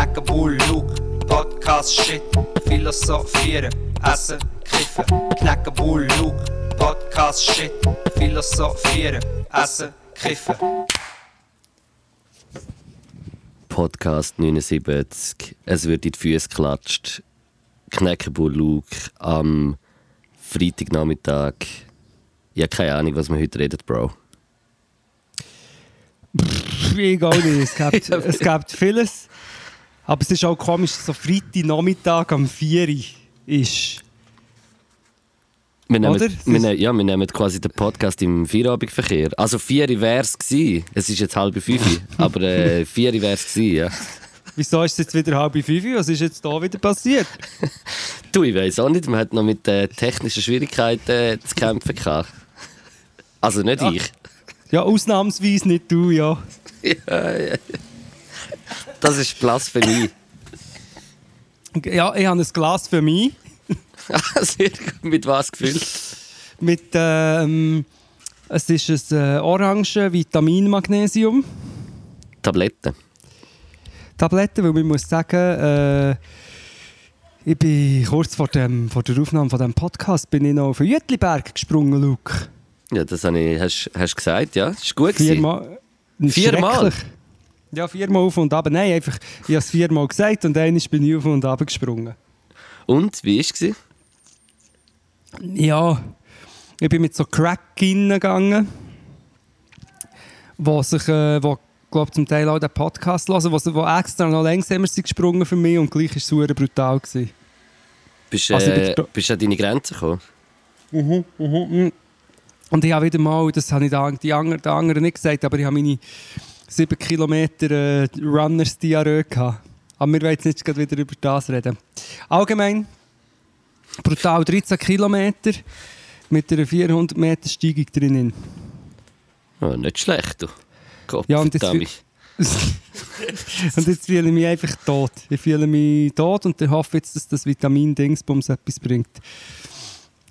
Knacken, Bull, Luke, Podcast, Shit, Philosophieren, Essen, Kiffen. Knacken, Bull, Luke, Podcast, Shit, Philosophieren, Essen, Kiffen. Podcast 79. Es wird in die Füße geklatscht. Kneckebull Luke am Freitagnachmittag. Ich habe keine Ahnung, was wir heute reden, Bro. Ich auch nicht. Es gibt, es gibt vieles. Aber es ist auch komisch, dass so Freitagnachmittag am 4 Uhr ist. Wir nehmen, Oder? wir, ne- ja, wir nehmen quasi den Podcast im Feierabendverkehr. Also 4 Uhr wäre es gewesen. Es ist jetzt halb 5 Uhr, aber äh, 4 Uhr wäre es gewesen, ja. Wieso ist es jetzt wieder halb 5 Uhr? Was ist jetzt da wieder passiert? Du, ich weiß auch nicht, man hat noch mit äh, technischen Schwierigkeiten äh, zu kämpfen gehabt. Also nicht Ja. ich. Ja, ausnahmsweise nicht du, ja. Ja, ja. Das ist Blasphemie. Ja, ich habe ein Glas für mich Sehr gut. Mit was gefüllt? mit, ähm, es ist ein äh, Orange Vitamin-Magnesium. Tabletten. Tabletten, weil man muss sagen, äh, ich bin kurz vor, dem, vor der Aufnahme von dem Podcast bin ich noch auf den Jütliberg gesprungen, Luke. Ja, das habe ich, hast du gesagt, ja. Das ist gut. Viermal. Viermal? Ja, viermal auf und ab. Nein, einfach, ich habe es viermal gesagt und einmal bin ich auf und ab gesprungen. Und, wie war es? Ja, ich bin mit so Crack-Innen gegangen, wo sich, äh, wo, glaub, zum Teil auch den Podcast hören, wo, sie- wo extra noch langsamer sind gesprungen für mich und gleich war es super brutal. Gewesen. Bist, Also, ich äh, bist du an deine Grenzen gekommen? Und ich habe wieder mal, das habe ich den, die anderen, den anderen nicht gesagt, aber ich habe meine 7 Kilometer äh, Runners-Diarrhoe gehabt. Aber wir wollen jetzt nicht wieder über das reden. Allgemein, brutal 13 Kilometer mit einer 400 Meter Steigung drinnen. Oh, nicht schlecht, du. Gott, Ja, und jetzt und jetzt fühle ich mich einfach tot. Ich fühle mich tot und ich hoffe jetzt, dass das Vitamin-Dingsbums etwas bringt.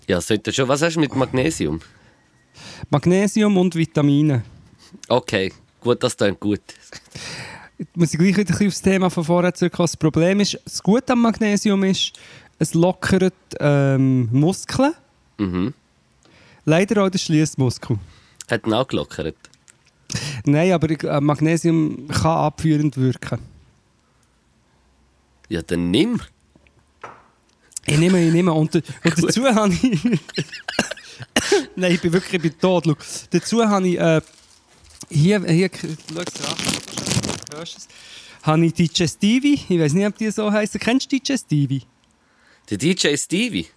Ja, sollte schon. Was hast du mit Magnesium? Magnesium und Vitamine. Okay, gut, das klingt gut. Jetzt muss ich gleich wieder ein bisschen aufs Thema von vorher zurückkommen. Das Problem ist, das Gute am Magnesium ist, es lockert ähm, Muskeln. Mhm. Leider auch der Schließmuskel. Hat ihn auch gelockert. Nein, aber äh, Magnesium kann abführend wirken. Ja, dann nimm. Ich nehme, ich nehme. Und, und dazu habe ich. Nein, ich bin wirklich ich bin tot. Schau. Dazu habe ich. Äh, hier, hier, schau es an. Du hörst es. Habe ich DJ Stevie. Ich weiß nicht, ob die so heißen. Kennst du DJ Stevie? Der DJ Stevie.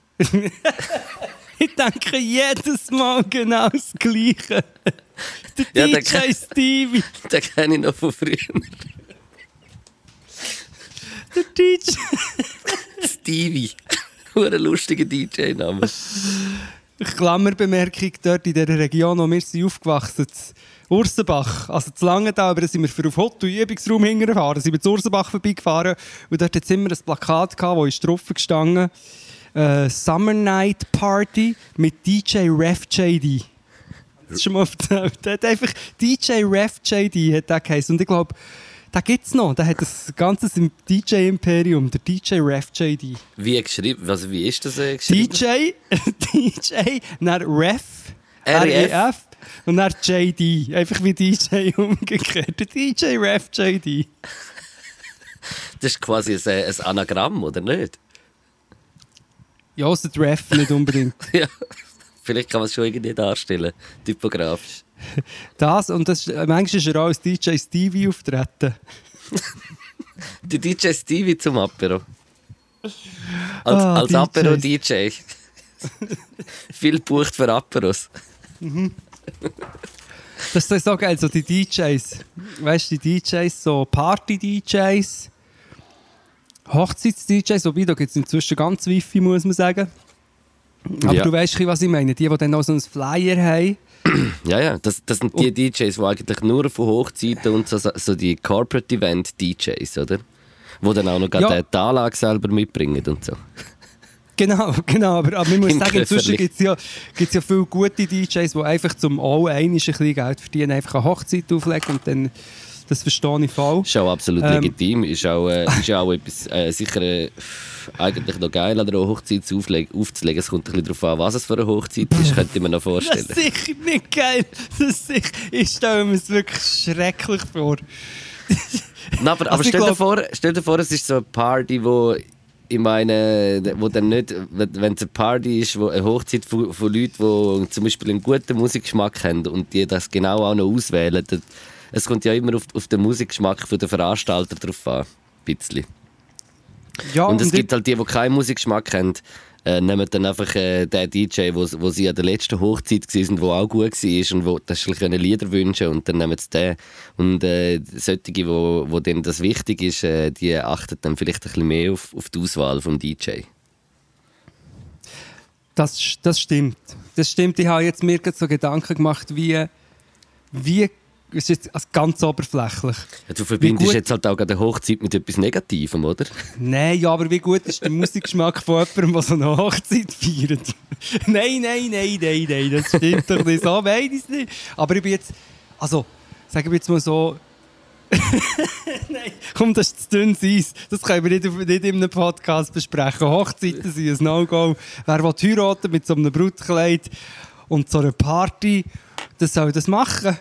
Ich denke jedes Mal genau das Gleiche. Der Ja, DJ kann- Stevie. Den kenne ich noch von früher. Der DJ. Stevie. Hure lustiger DJ-Name. Klammerbemerkung dort in dieser Region, wo wir sind aufgewachsen sind. Ursenbach, also zu Langenthal, aber da sind wir für auf Hotto Übungsraum hingefahren, sind wir zu Ursenbach vorbeigefahren und dort hat es immer ein Plakat gehabt, wo ist drauf gestanden äh, Summer Night Party mit DJ Ref JD. Das ist schon mal erzählt. Der hat einfach DJ Ref JD hat der geheißen. und ich glaube, da gibt es noch, der hat das ganze DJ-Imperium, der DJ Ref JD. Wie geschrieben? Also, wie ist das äh, geschrieben? DJ, DJ, dann Ref, REF. Und dann JD. Einfach wie DJ umgekehrt. Der DJ Ref JD. Das ist quasi ein, ein Anagramm, oder nicht? Ja, außer der Ref nicht unbedingt. Ja. Vielleicht kann man es schon irgendwie darstellen, typografisch. Das und das, manchmal ist er auch als DJ Stevie auftreten. Der DJ Stevie zum Apero. Als, Ah, als. Apero-DJ. Viel bucht für Aperos. Das ist so geil, so die DJs. Weißt du, die DJs, so Party-DJs, Hochzeits-DJs, wobei da gibt es inzwischen ganz Wifi, muss man sagen. Aber Ja. du weißt, was ich meine. Die, die dann auch so einen Flyer haben. Ja, ja, das, das sind die DJs, die eigentlich nur von Hochzeiten und so, so die Corporate Event DJs, oder? Wo dann auch noch Ja. die Anlage selber mitbringen und so. Genau, genau. Aber, aber man muss Im sagen, inzwischen gibt es ja, gibt's ja viele gute DJs, die einfach zum all ein bisschen Geld verdienen, einfach eine Hochzeit auflegen und dann Das verstehe ich voll. Ist auch absolut Ähm. legitim. Ist auch, äh, ist auch etwas äh, sicher äh, eigentlich noch geil an einer Hochzeit aufzulegen. Es kommt ein bisschen darauf an, was es für eine Hochzeit ist, könnte ich mir noch Das vorstellen. ist sicher nicht geil. Das ist sicher, ich stelle mir es wirklich schrecklich vor. Nein, aber, aber Also stell, dir vor, stell dir vor, es ist so eine Party, wo ich meine, wo dann nicht, wenn es eine Party ist, wo eine Hochzeit von, von Leuten, die zum Beispiel einen guten Musikgeschmack haben und die das genau auch noch auswählen, dann, es kommt ja immer auf, auf den Musikgeschmack der Veranstalter drauf an, ein bisschen. Ja, Und es ich- gibt halt die, die keinen Musikgeschmack haben, äh, nehmen dann einfach äh, den DJ, wo, wo sie an der letzten Hochzeit waren, der auch gut war und wo das können Lieder wünschen und dann nehmen sie den. Und äh, solche, wo, wo denen das wichtig ist, äh, die achten dann vielleicht ein bisschen mehr auf, auf die Auswahl vom DJ. Das, das stimmt. Das stimmt. Ich habe jetzt mir so Gedanken gemacht, wie, wie ist jetzt also ganz oberflächlich. Ja, du verbindest gut- jetzt halt auch eine Hochzeit mit etwas Negativem, oder? Nein, ja, aber wie gut ist der Musikgeschmack von jemandem, der so eine Hochzeit feiert? nein, nein, nein, nein, nein, das stimmt doch nicht. So meine ich es nicht. Aber ich bin jetzt, also, sagen wir jetzt mal so, Nein, komm, das ist zu dünnes Eis. Das können wir nicht, nicht in einem Podcast besprechen. Hochzeiten sind ein No-Go. Wer will heiraten mit so einem Brutkleid und so einer Party, das soll das machen.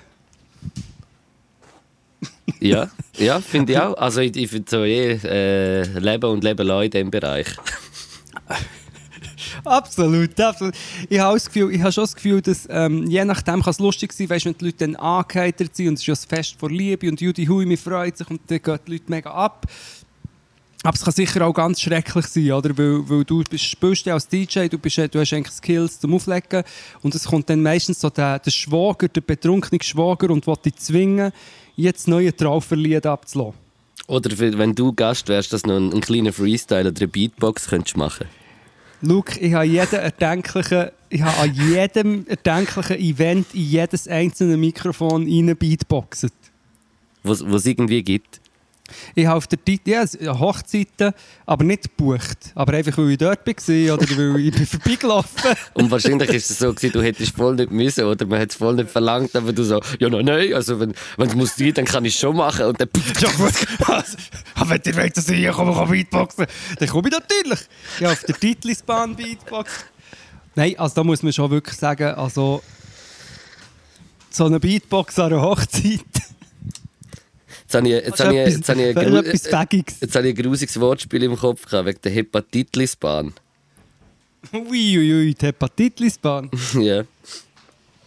Ja, ja finde ich auch. Also ich, ich finde so eh, äh, Leben und Leben lassen in diesem Bereich. Absolut, absolut. Ich habe, das Gefühl, ich habe schon das Gefühl, dass ähm, je nachdem kann es lustig sein, weißt, wenn die Leute dann angeheitert sind und es ist ja ein Fest vor Liebe und Judy Hui, freut sich und dann gehen die Leute mega ab. Aber es kann sicher auch ganz schrecklich sein, oder? Weil, weil du spielst ja als DJ, du, bist, du hast eigentlich Skills zum Auflegen und es kommt dann meistens so der, der Schwager, der betrunkene Schwager und will dich zwingen, jetzt neue Trauferlied abzulassen. Oder wenn du Gast wärst, dass du noch einen, einen kleinen Freestyle oder eine Beatbox könntest machen Luke, ich habe jeden erdenklichen, ich habe an jedem erdenklichen Event in jedes einzelne Mikrofon rein Beatboxet. was es irgendwie gibt. Ich habe auf der Tit ja, Hochzeiten, aber nicht gebucht. Aber einfach, weil ich dort war oder weil ich bin vorbeigelaufen Und wahrscheinlich ist es so, gewesen, du hättest voll nicht müssen oder man hat es voll nicht verlangt, aber du so, ja, no, nein, also wenn wenn es muss sein, dann kann ich es schon machen. Und dann, Ja gut, also, aber wenn ihr wollt, dass ich hier komme, kann Beatboxen, dann komme ich natürlich. Ja, auf der Titlisbahn Beatbox. Nein, also da muss man schon wirklich sagen, also so eine Beatbox an einer Hochzeit, Jetzt habe ich, jetzt das habe ich, ist jetzt habe ich, etwas, ein gru- etwas Fägiges. jetzt habe ich ein grusiges Wortspiel im Kopf gehabt, wegen der Hepatitlisbahn. Uiuiui, die Hepatitlisbahn. ja.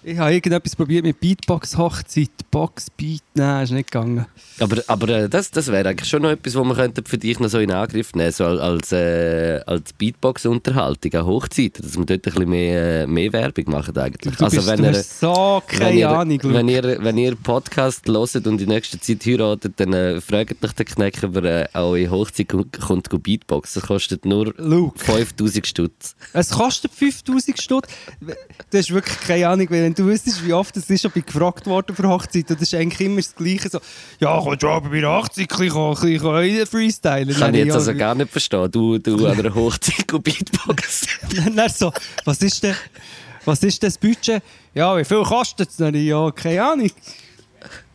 Ich habe irgendetwas probiert mit Beatbox-Hochzeit, Box, Beat, nein, ist nicht gegangen. Aber, aber äh, das, das wäre eigentlich schon noch etwas, was man könnte für dich noch so in Angriff nehmen so als, äh, als Beatbox-Unterhaltung an Hochzeiten, dass wir dort ein bisschen mehr, äh, mehr Werbung machen eigentlich. Du, also bist, wenn du ihr, so keine wenn ihr, Ahnung, Luke. wenn, ihr, wenn ihr Podcast hört und in nächster Zeit heiratet, dann äh, fragt euch den Kneck, ob er äh, auch in Hochzeit kommt, kommt Beatbox. Das kostet nur Luke. 5000 Stutz. Es kostet 5000 Stutz. Du hast wirklich keine Ahnung, weil wenn du wüsstest, wie oft es ist, ich gefragt worden für Hochzeit, und das ist eigentlich immer das Gleiche. So, ja, kommst du aber bei der Hochzeit ein bisschen, ein bisschen freestylen? Kann ich jetzt ja, also gar nicht verstehen. Du, du an einer Hochzeit go Beatbox. Dann so, was ist denn, was ist denn das Budget? Ja, wie viel kostet es? Ja, keine Ahnung.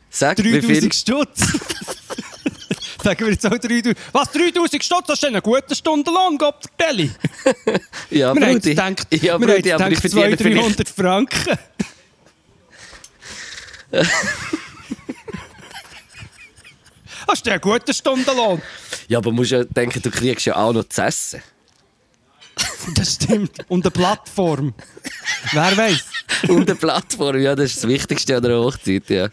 Sag, wie viel... 3000 Stutz. Sagen wir jetzt auch 3000. Was, 3000 Stutz? Das ist eine gute Stundenlohn, Gott vertelle. Ja, Wir haben gedacht, ja, wir haben Brudi, aber ich gedacht verdiene 200, vielleicht... 300 Franken. Hast du einen guten Stundenlohn? Ja, aber musst ja denken, du kriegst ja auch noch zu essen. Das stimmt. Und eine Plattform. Wer weiß? Und eine Plattform, ja, das ist das Wichtigste an der Hochzeit, ja.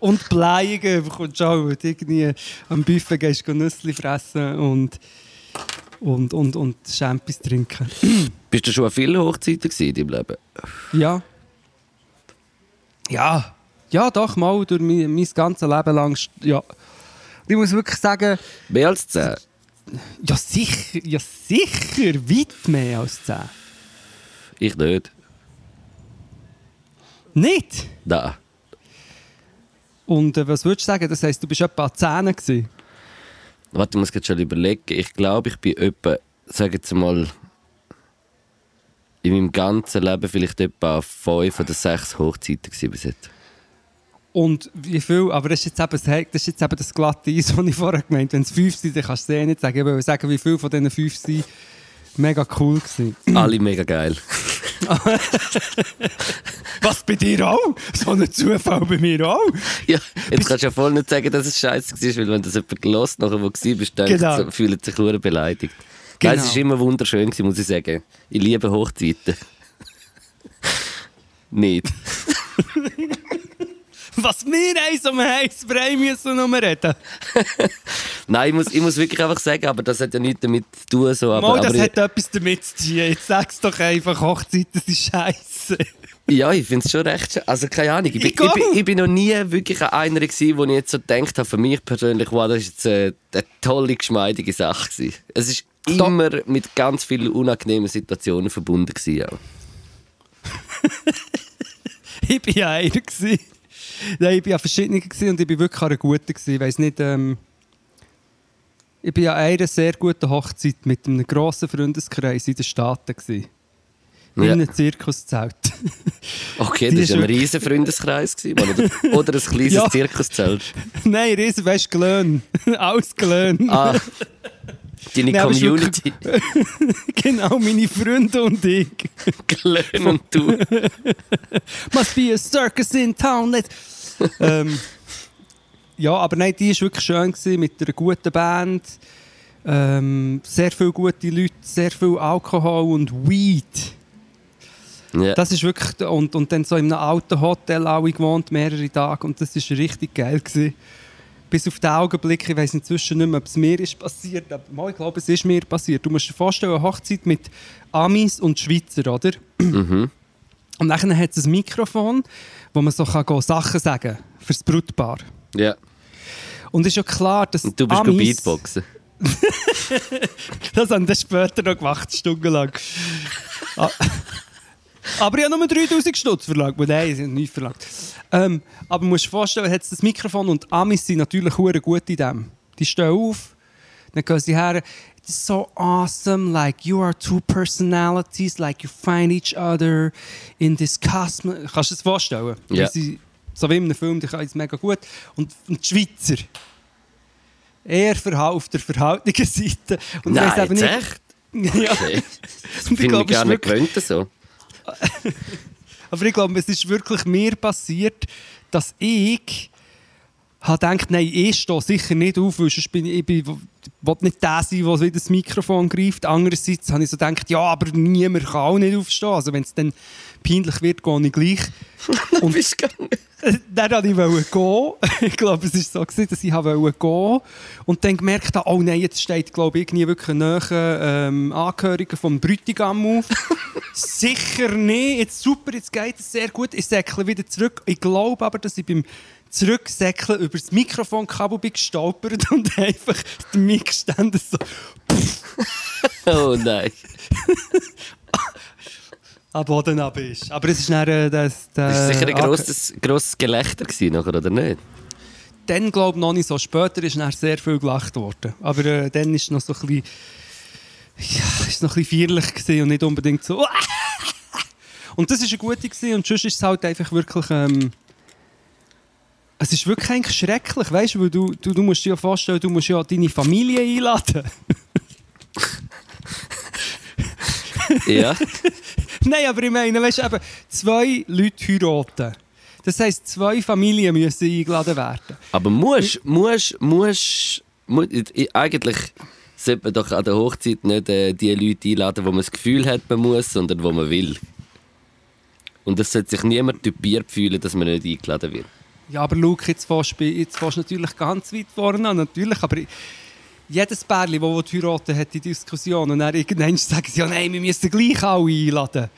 Und Bleiungen bekommst du auch, du irgendwie am Buffet gehst, Nüsse fressen und, und, und, und Champis trinken. Bist du schon an vielen Hochzeiten in deinem Leben? Ja. Ja. Ja, doch, mal durch mein, mein ganzes Leben lang. Ja. Ich muss wirklich sagen, Mehr als zehn? ja sicher, ja sicher, weit mehr als 10. Ich nicht. Nicht? Nein. Und äh, was würdest du sagen? Das heisst, du bist etwa an 10 gewesen? Warte, ich muss jetzt schon überlegen. Ich glaube, ich bin etwa, sag jetzt mal, in meinem ganzen Leben vielleicht etwa fünf oder sechs Hochzeiten gewesen bis jetzt. Und wie viel, aber das ist jetzt eben das, das, ist jetzt eben das glatte Eis, was ich vorher gemeint habe. Wenn es fünf sind, dann kannst du es eh nicht sagen. Ich will sagen, wie viele von diesen fünf sind mega cool gewesen. Alle mega geil. Was, bei dir auch? So ein Zufall bei mir auch? Ja, jetzt kannst du ja voll nicht sagen, dass es scheiße war, weil wenn das jemand gelost nachher, wo du bist, denkt, Genau. so, fühlt sich nur beleidigt. Genau. Nein, es war immer wunderschön, muss ich sagen. Ich liebe Hochzeiten. nicht. Was wir eins um heiß Brei müssen noch reden. Nein, ich muss, ich muss wirklich einfach sagen, aber das hat ja nichts damit zu tun. So, aber, Mal, das aber hat etwas damit zu tun. Jetzt sag's doch einfach, Hochzeiten sind scheiße. ich, ja, ich finde es schon recht schön. Also keine Ahnung, ich bin, ich, bin, ich bin noch nie wirklich einer gewesen, wo ich jetzt so gedacht habe, für mich persönlich, wow, das ist jetzt eine, eine tolle, geschmeidige Sache gewesen. Es ist Da- immer mit ganz vielen unangenehmen Situationen verbunden gewesen. Auch. Ich war ja einer. gewesen. Nein, ich war ja verschiedene und ich war wirklich an einer guten. gewesen. Ich weiss nicht, ähm, ich war an einer sehr guten Hochzeit mit einem grossen Freundeskreis in den Staaten. Gewesen. In Ja. einem Zirkuszelt. Okay, Die das ist war ein riesen Freundeskreis. gewesen, Oder, oder ein kleines Ja. Zirkuszelt. Nein, riesen, weißt du, gelöhnt. Alles gelöhnt. Ah, deine Nein, Community. Genau, meine Freunde und ich. Glöhn und du. Must be a circus in town. Ähm, ja, aber nein, die war wirklich schön gewesen, mit einer guten Band. Ähm, sehr viele gute Leute, sehr viel Alkohol und Weed. Ja. Das ist wirklich. Und, und dann so in einem alten Hotel alle gewohnt, mehrere Tage. Und das war richtig geil. Gewesen. Bis auf den Augenblick, ich weiß inzwischen nicht mehr, ob es mir ist passiert, aber mal, ich glaube, es ist mir passiert. Du musst dir vorstellen, eine Hochzeit mit Amis und Schweizer, oder? Mhm. Und dann hat es ein Mikrofon, wo man so kann Sachen sagen kann fürs Brutpaar. ja. Und es ist ja klar, dass Und du bist Amis... Beatboxen. Das haben wir später noch gemacht, stundenlang. Aber ich habe nur 3000 Stutz verlangt. Nein, sie haben nichts verlangt. Ähm, aber du musst dir vorstellen, hat das Mikrofon und Amis sind natürlich gut in dem. Die stehen auf, dann gehen sie her. It's so awesome, like you are two personalities, like you find each other in this cosmos. Kannst du dir das vorstellen? Sie, so wie in einem Film, die können es mega gut. Und, und die Schweizer, eher auf der verhaltenen Seite. Und Nein, jetzt nicht- echt? Ja. Okay. Und Finde ich glaube, es gar ist wirklich- so. Aber ich glaube, es ist wirklich mir passiert, dass ich habe gedacht, nein, ich stehe sicher nicht auf, weil sonst bin ich, ich bin, will nicht der sein, der wieder das Mikrofon greift. Andererseits habe ich so gedacht, ja, aber niemand kann auch nicht aufstehen. Also wenn es dann peinlich wird, gehe ich gleich. Und bist gegangen. dann wollte ich gehen. Ich glaube, es war so, gewesen, dass ich wollte gehen Und dann gemerkt habe, oh nein, jetzt steht, glaube ich, irgendwie wirklich ein naher, ähm, Angehöriger vom Bräutigam auf. Sicher nicht. Jetzt super, jetzt geht es sehr gut. Ich säckle wieder zurück. Ich glaube aber, dass ich beim Zurücksäckeln über das Mikrofonkabel bin gestolpert und einfach der Mikständer so Oh nein. Am Boden ab ist. Aber es ist dann, äh, das, der, Das war sicher ein grosses, grosses Gelächter gewesen nachher, oder nicht? dann glaube ich noch nicht so. Später ist dann sehr viel gelacht worden. Aber äh, dann ist noch so ein bisschen, ja, ist noch ein bisschen feierlich gewesen und nicht unbedingt so. Und das ist eine gute gewesen. und sonst ist es halt einfach wirklich. Ähm, es ist wirklich eigentlich schrecklich, weißt du, weil du, du, du musst dir ja vorstellen, du musst ja deine Familie einladen. Ja. Nein, aber ich meine, weißt du, eben, zwei Leute heiraten. Das heisst, zwei Familien müssen eingeladen werden. Aber musst, musst, musst, musst eigentlich sollte man doch an der Hochzeit nicht äh, die Leute einladen, wo man das Gefühl hat, man muss, sondern wo man will. Und es sollte sich niemand typiert fühlen, dass man nicht eingeladen wird. Ja, aber Luke, jetzt fährst du jetzt fährst du natürlich ganz weit vorne an, natürlich, aber jedes Pärchen, das heiraten hat die Diskussion und dann irgendwann sagen sie, ja nein, wir müssen gleich alle einladen.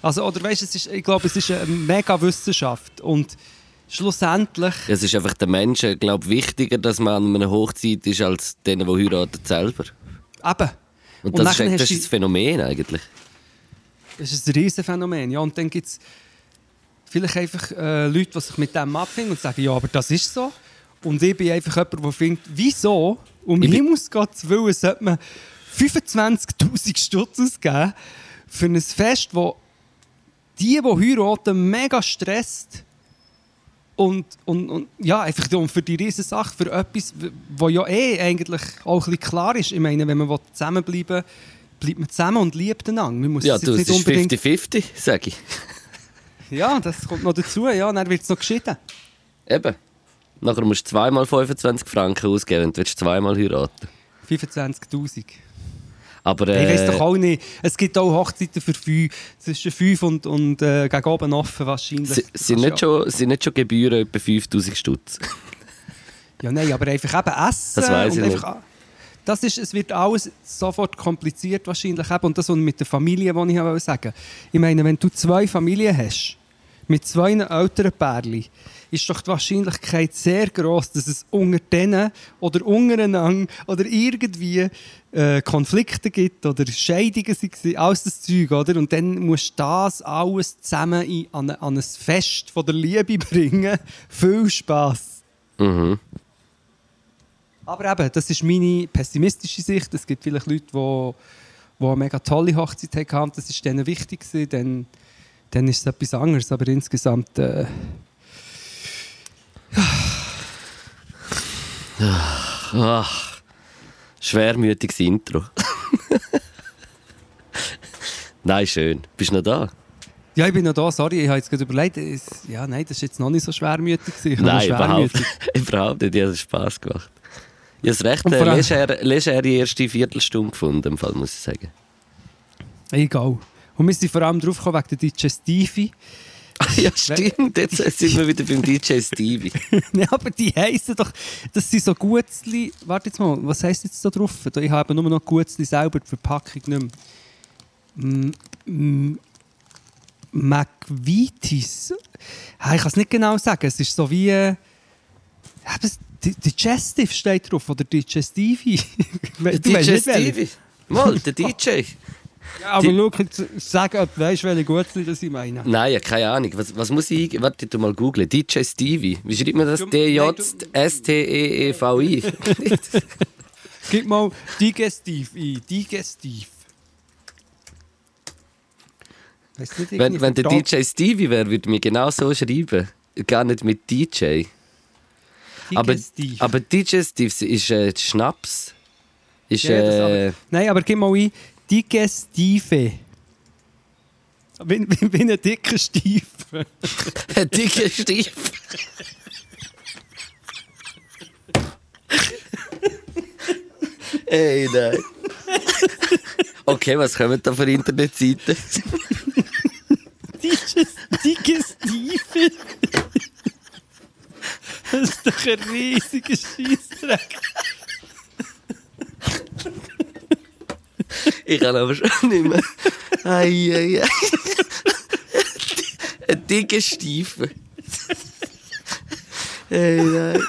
Also, oder weißt es ist, ich glaube, es ist eine mega Wissenschaft und schlussendlich, Es ist einfach den Menschen, glaube wichtiger, dass man an einer Hochzeit ist, als denen, die heiraten, selber. eben. Und das, ist, das ist das Phänomen eigentlich. Das ist ein riesen Phänomen. Ja, und dann gibt es vielleicht einfach äh, Leute, die sich mit dem abfinden und sagen, ja, aber das ist so. Und ich bin einfach jemand, der findet, wieso, um Ich bin- Himmelsgottes Willen, sollte man 25'000 Stutz ausgeben für ein Fest, das die, die heiraten, mega stresst Und, und, und ja, einfach für die riesen Sache, für etwas, wo ja eh eigentlich auch ein bisschen klar ist. Ich meine, wenn man zusammenbleiben will, bleibt man zusammen und liebt einander. Man muss Ja, jetzt du, es nicht ist unbedingt... 50-50, sage ich. Ja, das kommt noch dazu. Ja, dann wird es noch geschieden. Eben. Nachher musst du zweimal 25 Franken ausgeben, wenn du zweimal heiraten 25'000. Aber Ich weiß doch äh, auch nicht. Es gibt auch Hochzeiten für fünf, zwischen 5 und, und äh, gegen oben offen wahrscheinlich. si- sind nicht, schon, sind nicht schon Gebühren etwa 5000 Stutz? Ja, nein, aber einfach eben essen. Das und ich einfach, Das ist, es wird alles sofort kompliziert wahrscheinlich. Eben. Und das und mit der Familie, was ich auch sagen Ich meine, wenn du zwei Familien hast, mit zwei älteren Pärchen, ist doch die Wahrscheinlichkeit sehr groß, dass es unter denen oder untereinander oder irgendwie äh, Konflikte gibt oder Scheidungen sind, alles das Zeug, oder? Und dann musst du das alles zusammen in, an, ein- an ein Fest von der Liebe bringen. Viel Spass. Mhm. Aber eben, das ist meine pessimistische Sicht. Es gibt vielleicht Leute, die, die eine mega tolle Hochzeit hatten. Das war denen wichtig. Gewesen. Dann, dann ist es etwas anderes. Aber insgesamt... Äh, Ach, schwermütiges Intro. Nein, schön. Bist du noch da? ja, ich bin noch da. Sorry, ich habe jetzt gerade überlegt. es- Ja, nein, das ist jetzt noch nicht so schwermütig. gewesen. Nein, noch überhaupt, schwermütig. überhaupt nicht. Ich habe Spass gemacht. Ich habe es recht äh, leger, leger die erste Viertelstunde gefunden, im Fall, muss ich sagen. Egal. Und wir sind vor allem drauf gekommen wegen der Digestive. ja, stimmt. Jetzt sind wir wieder beim DJ Stevie. ja, aber die heissen doch, das sind so Gutzli. Warte jetzt mal, was heisst jetzt da drauf? Ich habe nur noch Gutzli selber, die Verpackung nicht mehr. M- M- McVitie's. Ja, ich kann es nicht genau sagen. Es ist so wie. äh, Digestive steht drauf, oder Digestivi. Der Du. Stevie. Mal, der DJ. Aber Die- schau, jetzt sag, ob du weißt, welche Gutzli das ich meine. Nein, ja, keine Ahnung. Was, was muss ich eingeben? Warte, tu mal googeln. DJ Stevie. Wie schreibt man das? Du- D-J-S-T-E-E-V-I. Gib mal Digestiv ein. Digestiv. Weißt du wenn, wenn der DJ Stevie wäre, würde ich mich genau so schreiben. Gar nicht mit DJ. Aber, Digestiv. aber DJ Steve ist äh, Schnaps. Ist, Ja, äh, aber, nein, aber gib mal ein Digestive. Wie, wie, wie ein dicker Stiefel. ein dicker Stief. Ey, nein. Okay, was kommen da für Internetseiten? Diges- Digestive. Das ist doch ein riesiger Scheissdreck. Ich kann aber schon nicht mehr. Ei, ei, ei. Ein dicker Stiefel. Ey, nein.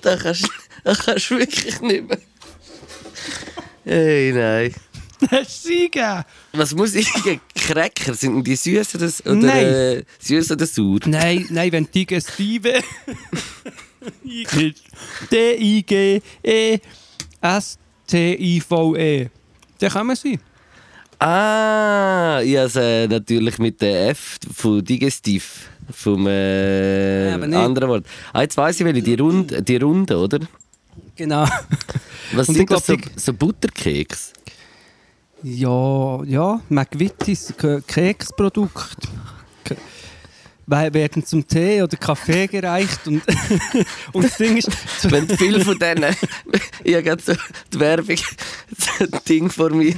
Da kannst da kannst du wirklich nicht mehr. Ey, nein. Hast du sie gegeben? Was muss ich gegen Cracker? Sind die süß oder, oder, Nein. äh, süß oder sauer? Nein, nein, wenn Digestive eingibst. D-I-G-E-S-T-I-V-E. Dann kann man sie. Ah, ich habe äh, natürlich mit der F von Digestiv. Vom äh, Ja, anderen Wort. Ah, jetzt weiss ich, welche. Die, Rund, die Runde, oder? Genau. Was sind das so, so Butterkeks? Ja, ja, McVitie's Ke- Keksprodukt. Ke- we- werden zum Tee oder Kaffee gereicht und, und das Ding ist, Wenn viel von denen. ich habe so die Werbung, ein Ding vor mir.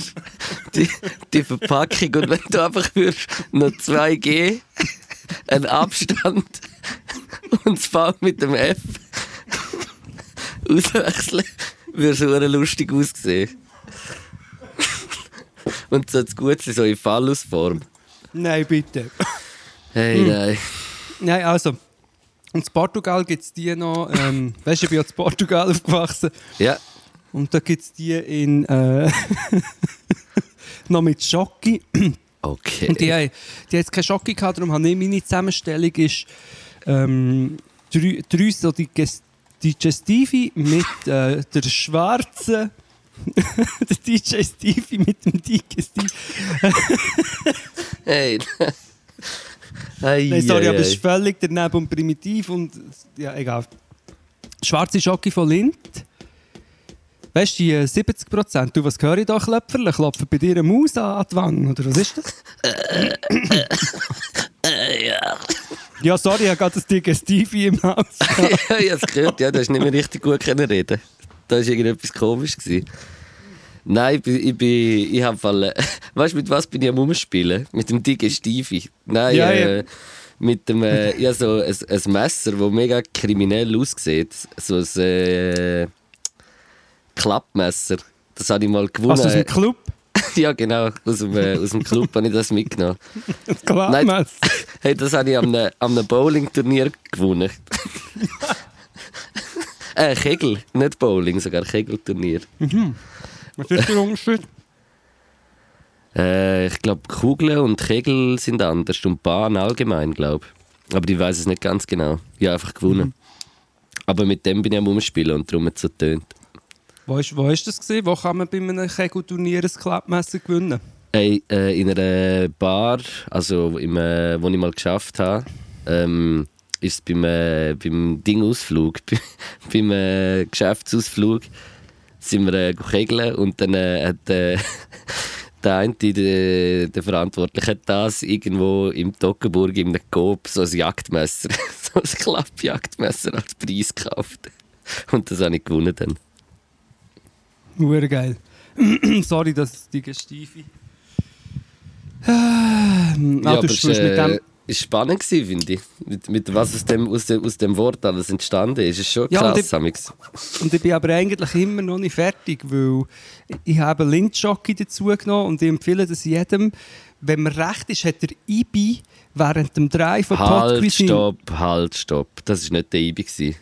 Die, die Verpackung. Und wenn du einfach würdest, noch 2G, einen Abstand und das V mit dem F auswechseln, würde es so lustig aussehen. Und so das Gute so in Phallusform. nein bitte. Hey, nein. Nein, also, und in Portugal gibt es die noch, ähm, weißt du, ich bin ja in Portugal aufgewachsen Ja. und da gibt es die in, äh, noch mit Schocke. Okay. Und die, haben- die haben jetzt keine Schocke gehabt, darum habe ich meine Zusammenstellung ist ähm, drei, drei so die Ges- Digestive mit äh, der schwarzen der Stevie mit dem Digestive. Hey. Ei, Nein, sorry, ei, aber es ist völlig daneben und primitiv und ja, egal. Schwarze Schocke von Lind. Weißt du, die äh, 70%, du, was höre ich da klöpferle? Klopfen bei dir eine Maus an, die Wange, oder was ist das? ja, sorry, ich habe gerade das Digestiv im Haus. ja, ich habe es gehört, ja, du hast nicht mehr richtig gut reden. Da war irgendetwas komisch. Gewesen. Nein, ich bin, ich, bin, ich habe Fall, äh, weißt du, mit was bin ich am Umspielen? Mit dem dicken. Nein, Ja, äh, ja. mit dem, äh, ja, so ein, ein Messer, das mega kriminell aussieht. So ein äh, Klappmesser. Das habe ich mal gewonnen. Also aus dem Club, ja, genau, aus dem, äh, aus dem Club habe ich das mitgenommen. das Klappmesser. Hey, das habe ich am einem, am einem Bowling-Turnier gewonnen. äh, Kegel, nicht Bowling, sogar Kegelturnier. Was ist der Unterschied? Äh, ich glaube, Kugeln und Kegel sind anders und Bahn allgemein, glaube ich. Aber ich weiß es nicht ganz genau. Ich habe einfach gewonnen. Aber mit dem bin ich am Umspielen und darum hat es so tönt. Wo ist, wo ist das gewesen? Wo kann man bei einem Kegelturnier ein Klappmesser gewinnen? Hey, äh, in einer Bar, also im, äh, wo ich mal geschafft habe, ähm, ist es beim, äh, beim Dingausflug, beim äh, Geschäftsausflug, sind wir äh, kegeln und dann äh, hat äh, der eine, der, der Verantwortliche, hat das irgendwo im Toggenburg einem Coop so ein Jagdmesser, so ein Klappjagdmesser als Preis gekauft. Und das habe ich gewonnen dann. Hure geil. Sorry, dass die Gestiefe. Ah, Ja, du aber spielst mit äh, dem. Ist spannend gewesen, finde ich. Mit, mit was aus dem, aus, dem, aus dem Wort alles entstanden ist. ist schon Ja, und krass. ich- Samix. Und ich bin aber eigentlich immer noch nicht fertig, weil ich habe Lindschocke dazu genommen und ich empfehle das jedem. Wenn man recht ist, hat der Ibi während dem Drei von Halt, Podquisin... stopp, halt, stopp. Das war nicht der Ibi. gewesen.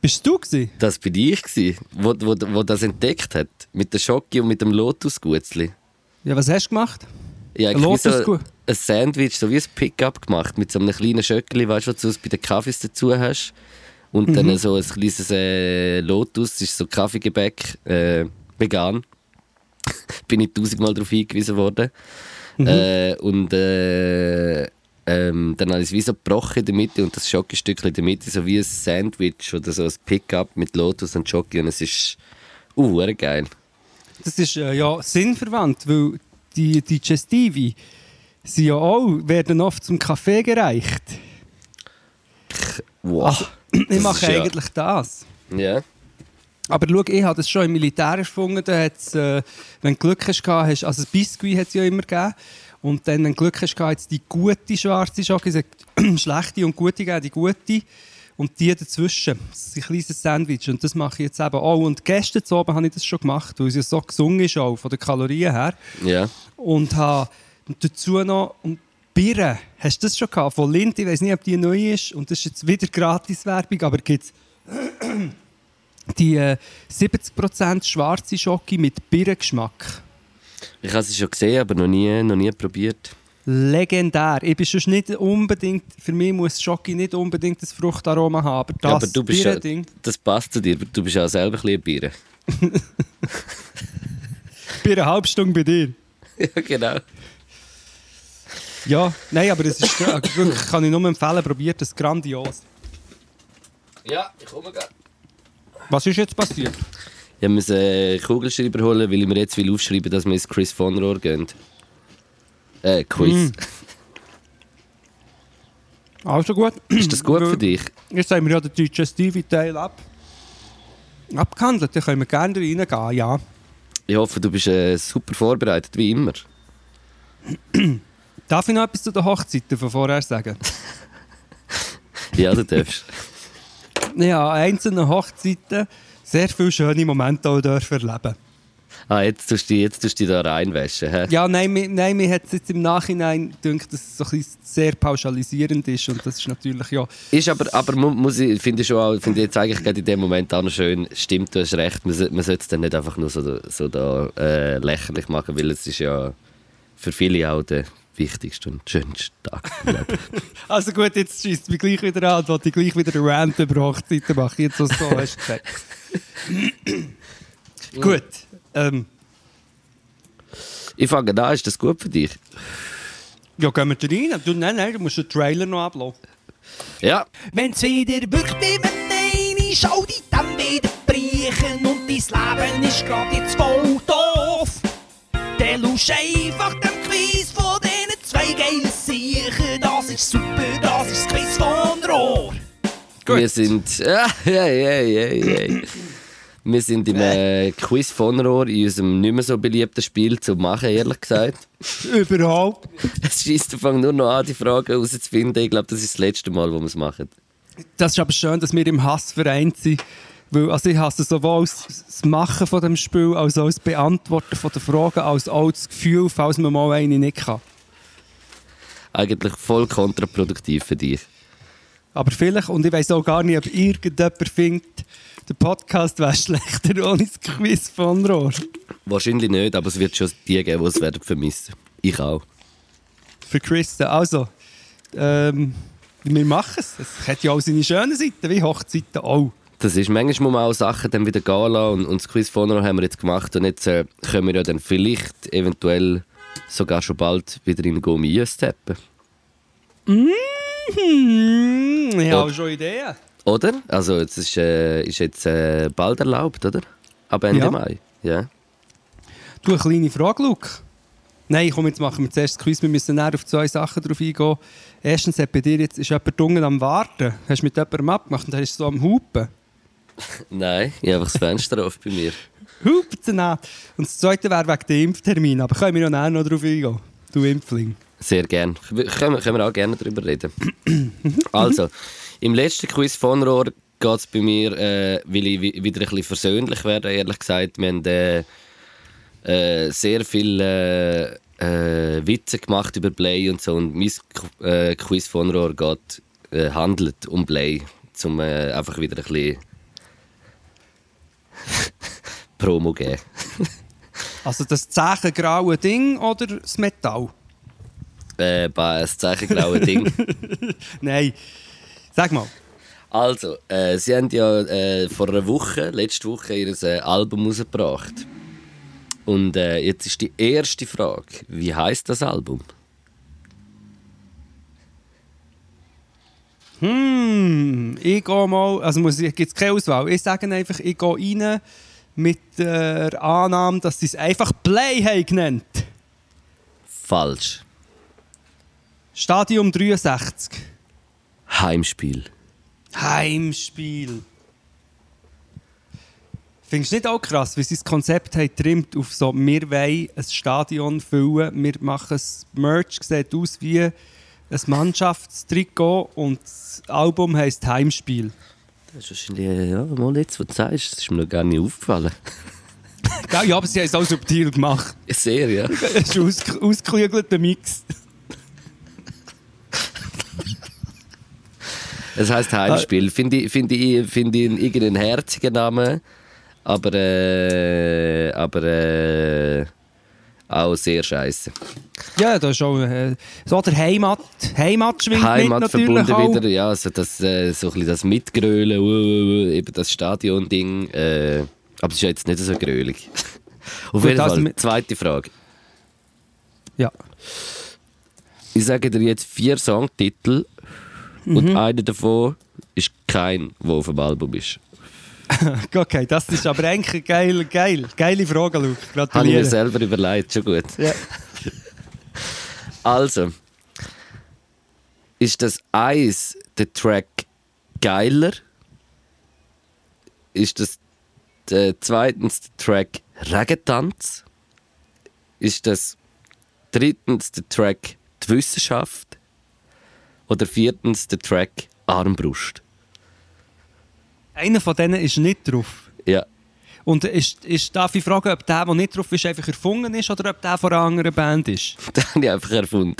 Bist du gewesen? Das bin ich, gewesen, wo, wo, wo das entdeckt hat. Mit der Schocke und mit dem Lotusgutzli. Ja, was hast du gemacht? Ich so Lotusgu- ein Sandwich, so wie ein Pickup gemacht, mit so einem kleinen Schöckli, weißt du, was du bei den Kaffees dazu hast. Und Mhm. dann so ein kleines äh, Lotus, das ist so Kaffeegebäck, äh, vegan. Bin ich tausendmal darauf hingewiesen worden. Mhm. Äh, und äh, ähm, dann habe ich es wie so gebrochen in der Mitte und das Schokostückchen in der Mitte, so wie ein Sandwich oder so ein Pickup mit Lotus und Schoki und es ist uh, geil. Das ist äh, ja sinnverwandt, weil die Digestivi sind ja auch, werden oft zum Kaffee gereicht. Wow. Ich Das mache ja- eigentlich das. Ja. Aber schau, ich habe das schon im Militär erfunden. Da hat's, äh, wenn du Glück hast, hast also das Biscuit hat es ja immer gegeben. Und dann, wenn du Glück hast, hat es die gute schwarze Schocke, es hat schlechte und gute gegeben, die gute. Und die dazwischen, das ist ein kleines Sandwich. Und das mache ich jetzt eben auch. Und gestern oben habe ich das schon gemacht, weil es ja so gesungen ist, auch von den Kalorien her. Ja. Und habe dazu noch und Birre. Hast du das schon gehabt? Von Lind, ich weiß nicht, ob die neu ist. Und das ist jetzt wieder Gratis-Werbung, aber gibt es die äh, 70% schwarze Schocke mit Birrengeschmack. Ich habe sie schon gesehen, aber noch nie, noch nie probiert. Legendär. Ich bin sonst nicht unbedingt, für mich muss Schocke nicht unbedingt das Fruchtaroma haben, aber das ja, aber du bist ja, das passt zu dir, du bist ja selber ein bisschen Bier. Birre halbe Stunde bei dir. ja, genau. Ja, nein, aber es ist wirklich, kann ich nur empfehlen, probiert es grandios. Ja, ich komme gerade. Was ist jetzt passiert? Ich musste einen Kugelschreiber holen, weil ich mir jetzt will aufschreiben dass wir ins Chris von Rohr gehen. Äh, Quiz. Also gut. Ist das gut für dich? Jetzt haben wir ja den digestive Teil ab. abgehandelt. Dann können wir gerne reingehen, ja. Ich hoffe, du bist äh, super vorbereitet, wie immer. Darf ich noch etwas zu den Hochzeiten von vorher sagen? Ja, du darfst. Ja, an einzelnen Hochzeiten sehr viele schöne Momente auch dürfen erleben. Ah, jetzt tust du, jetzt tust du dich da reinwaschen. Hä? Ja, nein, mir, nein, mir hat es jetzt im Nachhinein gedacht, dass es so ein sehr pauschalisierend ist und das ist natürlich ja... Ist aber, aber mu- muss ich, finde ich schon auch, finde ich jetzt eigentlich gerade in dem Moment auch noch schön, stimmt, du hast recht, man, man sollte es dann nicht einfach nur so, so da, äh, lächerlich machen, weil es ist ja für viele auch der wichtigste und schönste Tag im Leben. Also gut, jetzt schießt mich gleich wieder an, wollte ich gleich wieder eine Rant über Hochzeiten machen. Jetzt so, so hast du gesagt. gut. Ähm, Ich fange an, ist das gut für dich? Ja, gehen wir da rein. Du, nein, nein, du musst den Trailer noch ablassen. Ja, Wenn's wieder wirkt wie wenn eine Schau die dann wieder brechen und dein Leben ist grad jetzt voll doof. Der lusch Gut. wir sind. Ja, ja, ja, ja. Wir sind im äh, Quiz von Rohr in unserem nicht mehr so beliebten Spiel zu machen, ehrlich gesagt. Überhaupt. Es schießt Anfang nur noch an, die Fragen herauszufinden. Ich glaube, das ist das letzte Mal, wo wir es machen. Das ist aber schön, dass wir im Hass vereint sind. Weil, also ich hasse sowohl das Machen von dem Spiel, als auch das Beantworten von den Fragen, als auch das Gefühl, falls man mal eine nicht kann. Eigentlich voll kontraproduktiv für dich. Aber vielleicht, und ich weiß auch gar nicht, ob irgendjemand findet, der Podcast wäre schlechter ohne das Quiz von Rohr. Wahrscheinlich nicht, aber es wird schon die geben, die es werden vermissen. Ich auch. Für Christen. Also, ähm, wir machen es. Es hat ja auch seine schönen Seiten, wie Hochzeiten auch. Das ist, manchmal muss man auch Sachen dann wieder gehen lassen und, und das Quiz von Rohr haben wir jetzt gemacht und jetzt äh, können wir ja dann vielleicht, eventuell, sogar schon bald wieder in Gummi einsteppen. Hm, ich Ja. habe schon Ideen. Oder? Also, es ist, äh, ist jetzt äh, bald erlaubt, oder? Ab Ende Ja. Mai. Ja. Du, eine kleine Frage, Luke. Nein, komm, jetzt machen wir zuerst das Quiz. Wir müssen näher auf zwei Sachen drauf eingehen. Erstens, hat bei dir jetzt ist jemand unten am Warten. Hast du mit jemandem abgemacht und hast so am Hupen. Nein, ich habe einfach das Fenster auf bei mir. An. Und das zweite wäre wegen dem Impftermin. Aber können wir noch näher noch drauf eingehen? Du Impfling. Sehr gern. Können, können wir auch gerne darüber reden. also, im letzten Quiz von Rohr geht es bei mir, äh, will ich wi- wieder ein bisschen versöhnlich werden, ehrlich gesagt. Wir haben äh, äh, sehr viele äh, äh, Witze gemacht über Play und so. Und mein äh, Quiz von Rohr geht, handelt um Play, um einfach wieder ein bisschen Promo geben. Also das zeichengraue Ding oder das Metall? Äh, bei ein zeichengraue Ding. Nein. Sag mal. Also, äh, sie haben ja äh, vor einer Woche, letzte Woche, ihr äh, Album rausgebracht. Und äh, jetzt ist die erste Frage: Wie heißt das Album? Hm, ich gehe mal, also muss ich, gibt es keine Auswahl. Ich sage einfach, ich gehe rein mit der Annahme, dass sie es einfach Play haben genannt. Falsch. Stadium 63. Heimspiel. Heimspiel. Findest du nicht auch krass, wie sie das Konzept haben trimmt auf so, wir wollen ein Stadion füllen, wir machen das Merch, sieht aus wie ein Mannschaftstrikot und das Album heisst Heimspiel. Das ist wahrscheinlich, ja, mal jetzt, was du sagst, das ist mir noch gar nicht aufgefallen. Ja, aber sie haben es auch subtil gemacht. Sehr, ja. Es ist ein aus, ausgeklügelter Mix. Es heisst Heimspiel. Finde ich, find ich, find ich irgendeinen herzigen Namen, aber, äh, aber äh, auch sehr scheiße. Ja, da ist auch äh, so der Heimat. Heimat schwingt Heimat mit verbunden auch. wieder, ja, also das, äh, so ein bisschen das Mitgrölen, uh, uh, uh, eben das Stadion-Ding. Äh, aber es ist ja jetzt nicht so grölig. Auf Gut, jeden Fall, zweite Frage. Ja. Ich sage dir jetzt vier Songtitel Mhm. und einer davon ist kein, der auf dem Album ist. Okay, das ist aber eigentlich geil, geil. Geile Frage, Luke. Habe ich mir Gratuliere. selber überlegt, schon gut. Ja. Also, ist das eins der Track geiler? Ist das der, zweitens der Track Regentanz? Ist das drittens der Track Die Wissenschaft? Oder viertens der Track Armbrust? Einer von denen ist nicht drauf. Ja, Und ist, ist, darf ich fragen, ob der, der nicht drauf ist, einfach erfunden ist oder ob der von einer anderen Band ist? den habe ich einfach erfunden.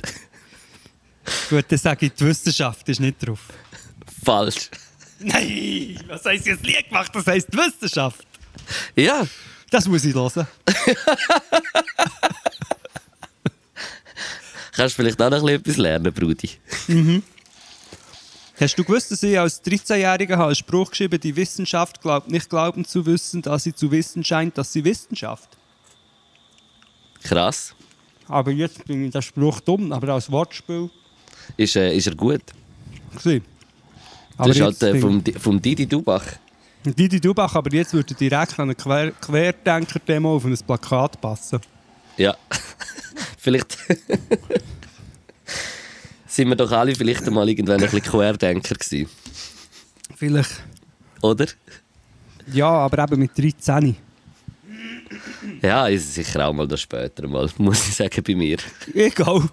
Gut, dann sage ich, die Wissenschaft ist nicht drauf. Falsch. Nein, was heisst jetzt Lied gemacht? Das heisst die Wissenschaft. Ja, Das muss ich hören. kannst du vielleicht auch noch ein bisschen etwas lernen, Brudi. Hast du gewusst, dass ich als 13-Jähriger einen Spruch geschrieben die Wissenschaft glaubt nicht glauben zu wissen, dass sie zu wissen scheint, dass sie Wissenschaft? Krass. aber jetzt bin ich der Spruch dumm, aber als Wortspiel Ist, äh, ist er gut? gewesen. Das ist halt äh, vom, vom Didi Dubach. Didi Dubach, aber jetzt würde direkt an eine Quer Querdenker-Demo auf ein Plakat passen. Ja. vielleicht sind wir doch alle vielleicht einmal irgendwann ein bisschen Querdenker gewesen. Vielleicht, Oder? ja, aber eben mit 13. Ja, ist sicher auch mal das später mal, muss ich sagen, bei mir. Egal.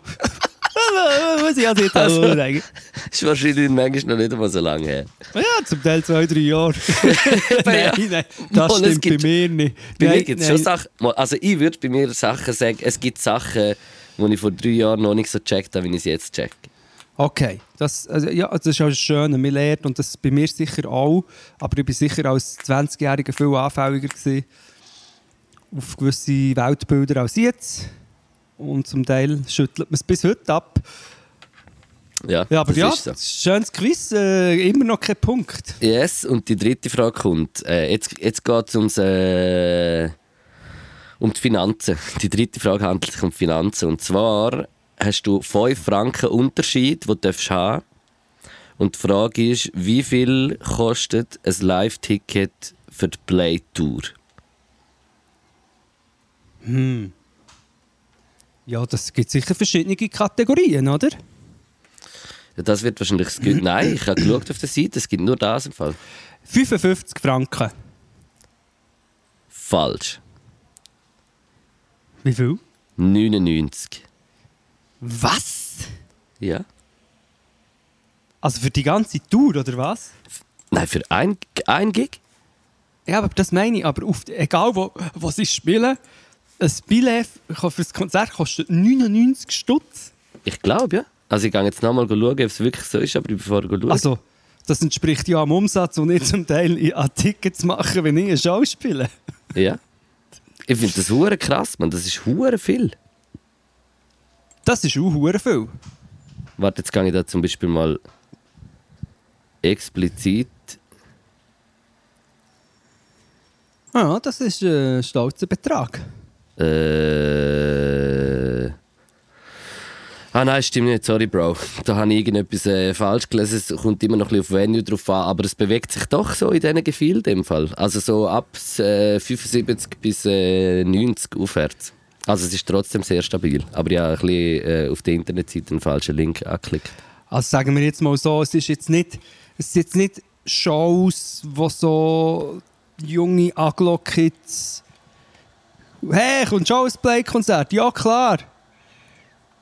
Was ich also auch Also- sagen. Ist wahrscheinlich manchmal noch nicht einmal so lange her. Ja, zum Teil zwei, drei Jahre. nein, nein, das es stimmt gibt- bei mir nicht. Bei nein, mir gibt es schon Sachen. Also ich würde bei mir Sachen sagen, es gibt Sachen, die ich vor drei Jahren noch nicht so gecheckt habe, wie ich es jetzt check. Okay, das, also, ja, das ist auch schön, man lernt und das bei mir sicher auch, aber ich war sicher als 20-Jähriger viel anfälliger gewesen auf gewisse Weltbilder als jetzt und zum Teil schüttelt man es bis heute ab. Ja, Ja, aber ja, so. schönes Quiz, äh, immer noch kein Punkt. Yes, und die dritte Frage kommt. Äh, jetzt jetzt geht es ums, äh, um die Finanzen. Die dritte Frage handelt sich um Finanzen. Und zwar hast du 5 Franken Unterschied, den du haben Und die Frage ist, wie viel kostet ein Live-Ticket für die Play-Tour? Ja, das gibt sicher verschiedene Kategorien, oder? Ja, das wird wahrscheinlich das Gute. Nein, ich habe geschaut auf der Seite, es gibt nur das im Fall. 55 Franken. Falsch. Wie viel? 99. Was? Ja? Also für die ganze Tour, oder was? Nein, für ein, ein Gig? Ja, aber das meine ich. Aber auf, egal, wo, wo sie spielen, ein Billett für das Konzert kostet 99 Stutz. Ich glaube, ja. Also ich gehe jetzt nochmal schauen, ob es wirklich so ist, aber ich bin vorher schauen. Also, das entspricht ja am Umsatz, den ich zum Teil in- an Tickets mache, wenn ich eine Show spiele. Ja. Ich finde das hure krass, man. Das ist hure viel. Das ist auch hure viel. Warte, jetzt gehe ich da zum Beispiel mal explizit. Ja, das ist ein stolzer Betrag. Äh. Ah nein, stimmt nicht, sorry Bro. Da habe ich irgendetwas äh, falsch gelesen. Es kommt immer noch ein bisschen auf Venue drauf an, aber es bewegt sich doch so in diesen Gefilden im Fall. Also so ab äh, 75 bis äh, 90 aufwärts. Also es ist trotzdem sehr stabil. Aber ja, ein bisschen äh, auf der Internetseite einen falschen Link angeklickt. Also sagen wir jetzt mal so, es ist jetzt nicht, es sind jetzt nicht Shows, wo so junge Aglo-Kids «Hey, kommt schon ein Play-Konzert?» «Ja, klar!»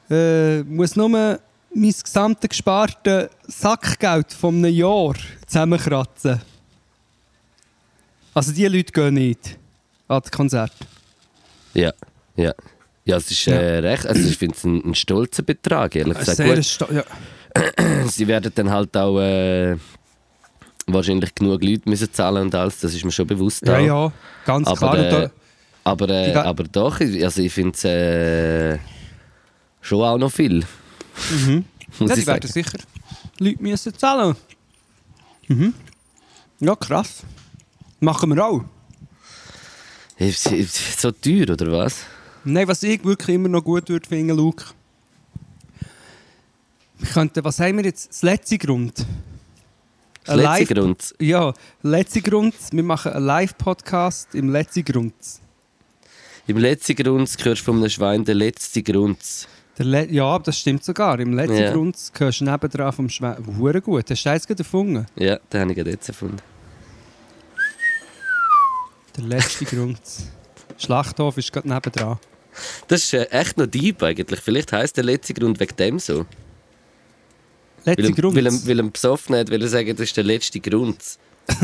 äh, «Muss nur mein gesamtes gesparte Sackgeld von einem Jahr zusammenkratzen.» Also die Leute gehen nicht an das Konzert. Ja, ja. Ja, es ist äh, recht. Also ich finde es ein, ein stolzer Betrag, ehrlich gesagt. Sehr sta- ja. sie werden dann halt auch äh, wahrscheinlich genug Leute müssen zahlen und alles, das ist mir schon bewusst. ja, auch. ja, ganz Aber, klar. Da- aber, äh, aber doch, also ich finde es äh, schon auch noch viel. Mhm. Muss Ja, ich die werden sicher Leute müssen zahlen. Mhm. Ja, krass. Machen wir auch. Ist- ist So teuer, oder was? Nein, was ich wirklich immer noch gut würde finden, Luke. Wir könnten, was haben wir jetzt? Das letzte Grund. Das letzte Grund. Ja, letzte Grund. Wir machen einen Live-Podcast im letzten Grund. Im letzten Grund hörst du von einem Schwein der letzte Grund. Le ja, das stimmt sogar. Im letzten Ja. Grund hörst du nebendran vom Schwein. Hure gut. Hast du das gerade erfunden? Ja, den habe ich gerade jetzt erfunden. Der letzte Grund. Schlachthof ist gerade nebendran. Das ist äh, echt noch deep eigentlich. Vielleicht heisst der letzte Grund wegen dem so. Letzte Weil, Grund. weil, er- weil er besoffen hat, will er sagen, das ist der letzte Grund.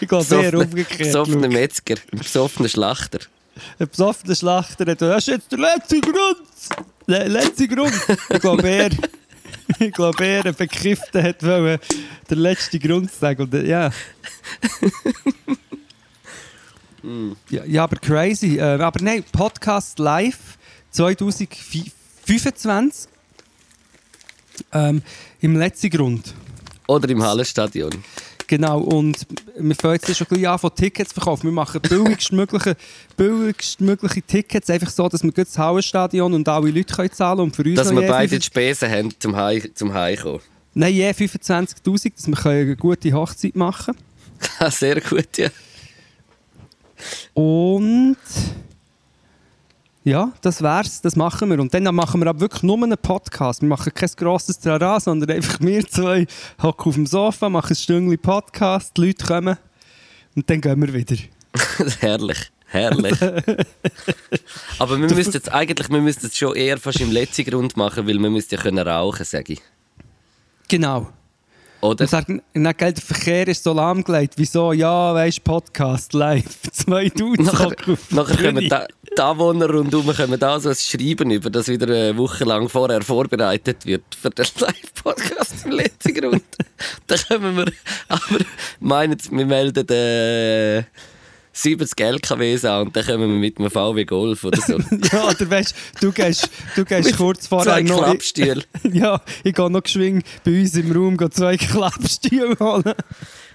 ich gehe sehr umgekehrt. besoffener. Metzger, ein besoffener Schlachter. Ein besoffener Schlachter hat, das ist jetzt der letzte Grund. Der letzte Grund. Ich glaube, er, ich glaube, er, ein Bekiffter, hat wollen, der letzte Grund sagen. Und, äh, ja. ja. Ja, aber crazy. Äh, aber nein, Podcast live 2025. Ähm, Im letzten Grund. Oder im Hallenstadion. Genau, und wir fangen jetzt schon bisschen an, von Tickets zu verkaufen. Wir machen billigstmögliche, billigstmögliche Tickets, einfach so, dass wir gut das Hallenstadion und alle Leute können zahlen und für uns Dass wir beide die 25 Spesen haben zum Heim, zum Heimkommen. Nein, je 25'000, dass wir können eine gute Hochzeit machen können. Sehr gut, ja. Und ja, das wär's, das machen wir. Und dann machen wir aber wirklich nur einen Podcast. Wir machen kein grosses Trara, sondern einfach wir zwei hocken auf dem Sofa, machen ein Stündchen Podcast, die Leute kommen und dann gehen wir wieder. herrlich. Herrlich. Aber wir müssten jetzt eigentlich wir müssten es schon eher fast im letzten Grund machen, weil wir müssten ja können rauchen, sage ich. Genau. Oder? Und sagen, na, gell, der Verkehr ist so lahmgelegt. Wieso? Ja, weißt Podcast live. Zwei Dudes Nachher, nachher Bühne. da, die Anwohner rundherum kommen da so ein Schreiben über, das wieder eine Woche lang vorher vorbereitet wird für den Live-Podcast im letzten Grund. da kommen wir, aber meinen, wir melden äh, 70 LKWs an und dann kommen wir mit einem VW Golf oder so. Ja, oder weißt du, gehst, du gehst kurz vorher Zwei noch. Klappstühle. Ja, ich gehe noch geschwind bei uns im Raum zwei Klappstühle holen.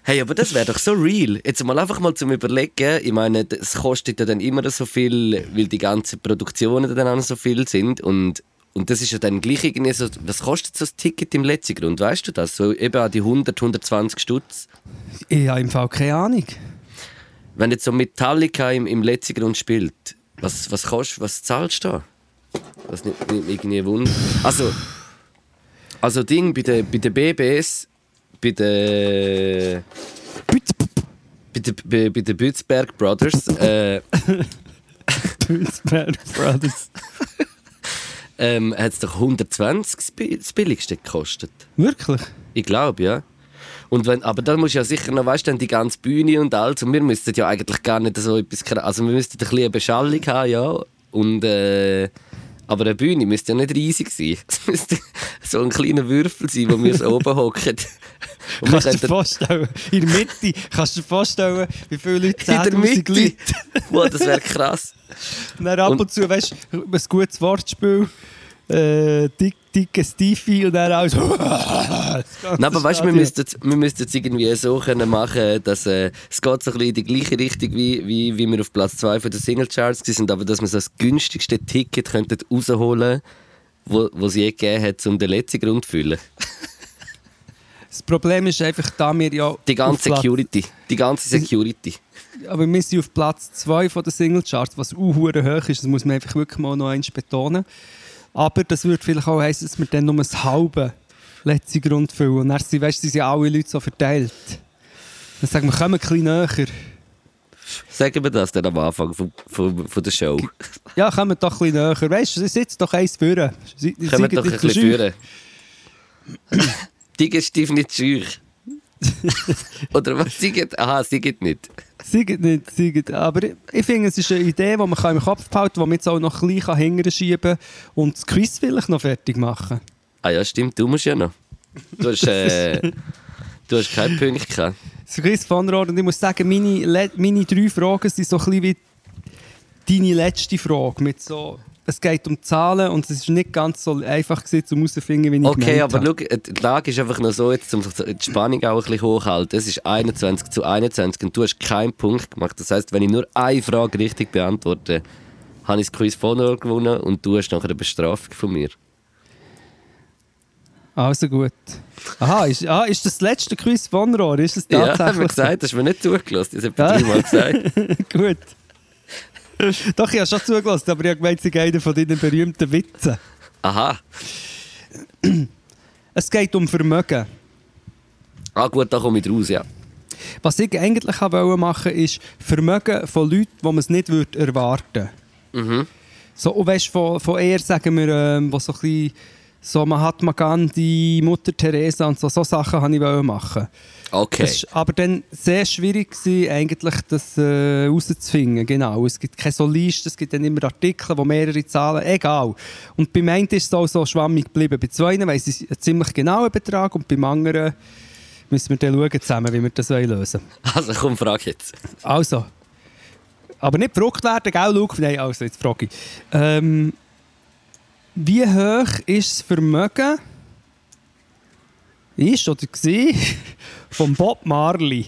Hey, aber das wäre doch so real. Jetzt mal einfach mal zum Überlegen. Ich meine, es kostet ja dann immer so viel, weil die ganzen Produktionen dann auch so viel sind. Und, und das ist ja dann gleich irgendwie so. Was kostet so ein Ticket im letzten Grund? Weißt du das? So eben an die 100, 120 Stutz. Ich habe im Fall keine Ahnung. Wenn jetzt so Metallica im, im letzten Grund spielt, was, was kostet, was zahlst du da? Was nicht, nicht irgendwie wund. Also, also Ding bei den bei den BBS, bei den bei den, bei, bei den Bützberg Brothers, äh, Bad Brothers. ähm, hat es doch 120 das Bi- das billigste gekostet. Wirklich? Ich glaube, ja. Und wenn, aber da muss ja sicher noch, weißt du, dann die ganze Bühne und alles. Und wir müssten ja eigentlich gar nicht so etwas. Also, wir müssten ein bisschen eine Beschallung haben, ja. Und, äh, aber eine Bühne müsste ja nicht riesig sein. Es müsste so ein kleiner Würfel sein, wo wir so oben hocken. Kannst du dir vorstellen, in der Mitte, kannst du dir vorstellen, wie viele Leute in der 10'000 Mitte. Leute. wow, das wäre krass. Und dann ab und, Und- zu, weißt du, ein gutes Wortspiel, äh, dick, dicke Stiefel und dann alles. Nein, aber weißt du, wir müssten wir müssten es irgendwie so können machen, dass äh, es geht so ein bisschen in die gleiche Richtung, wie, wie, wie wir auf Platz 2 von den Singlecharts sind, aber dass wir so das günstigste Ticket könnten rausholen wo, wo es je gegeben hat, um den letzten Grund zu füllen. Das Problem ist einfach, da wir ja. Die ganze Security. Die ganze Security. Aber wir sind auf Platz 2 von den Singlecharts, was auch hure hoch ist. Das muss man einfach wirklich mal noch eins betonen. Aber das würde vielleicht auch heißen, dass wir dann nur das halbe letzte Grund füllen. Und dann sind, weißt, du, sind alle Leute so verteilt. Dann sagen wir, kommen ein bisschen näher. Sagen wir das dann am Anfang von, von, von der Show. Ja, kommen doch ein bisschen näher. Weißt du, sitzt doch eins führen. Seid doch ein bisschen führen. Stief nicht schüch. Oder was? Sie geht, aha, sie geht nicht. Seid nicht, seid. Aber ich finde, es ist eine Idee, die man im Kopf behalten kann, die man jetzt auch noch ein bisschen hinterher schieben kann und das Quiz vielleicht noch fertig machen. Ah ja, stimmt, du musst ja noch. Du hast, äh, du hast keinen Punkt gehabt. Das Quiz von und ich muss sagen, meine, meine drei Fragen sind so ein bisschen wie deine letzte Frage. Mit so, es geht um Zahlen und es ist nicht ganz so einfach gewesen, um herauszufinden, wie ich Okay, aber habe. schau, die Lage ist einfach noch so, jetzt, um die Spannung auch ein bisschen hochhalten. Es ist 21 zu 21 und du hast keinen Punkt gemacht. Das heisst, wenn ich nur eine Frage richtig beantworte, habe ich das Quiz von Rohr gewonnen und du hast nachher eine Bestrafung von mir. Also gut. Aha, ist, ah, ist das letzte Quiz von Rohr? Ist das Ja, tatsächlich haben wir gesagt, das hast du mir nicht zugelassen. Das habe ich dreimal gesagt. Gut. Doch, ich habe schon zugelassen, aber ich habe gemeint, sie einer von deinen berühmten Witzen. Aha. Es geht um Vermögen. Ah gut, da komme ich raus, ja. Was ich eigentlich wollte machen, ist Vermögen von Leuten, wo man es nicht würde erwarten Mhm. So, und weißt, von, von eher, sagen wir, ähm, wo so ein bisschen so Mahatma Gandhi, Mutter Teresa und so, so Sachen wollte ich wollen machen. Okay. Es war aber dann sehr schwierig, gewesen, eigentlich das äh, herauszufinden. Genau. Es gibt keine so Liste, es gibt dann immer Artikel, wo mehrere Zahlen, egal. Und beim einen ist es auch so schwammig geblieben. Bei zwei weiss ich einen ziemlich genauen Betrag und beim anderen müssen wir dann schauen zusammen, wie wir das lösen wollen. Also komm, frag jetzt. Also. Aber nicht verrückt werden, gell, Luke? Nein, also, jetzt frage ich. Ähm, wie hoch ist das Vermögen ist oder war von Bob Marley.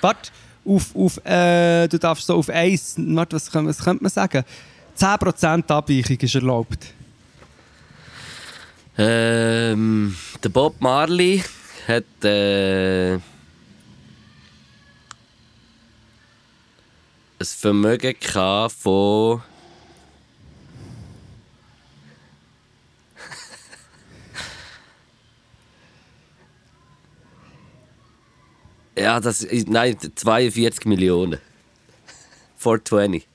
Warte, auf, auf, äh, du darfst so auf eins, warte, was, was könnte man sagen? 10% Abweichung ist erlaubt. Ähm, der Bob Marley hat äh, ein Vermögen von Ja, das ist, nein, 42 Millionen. 420.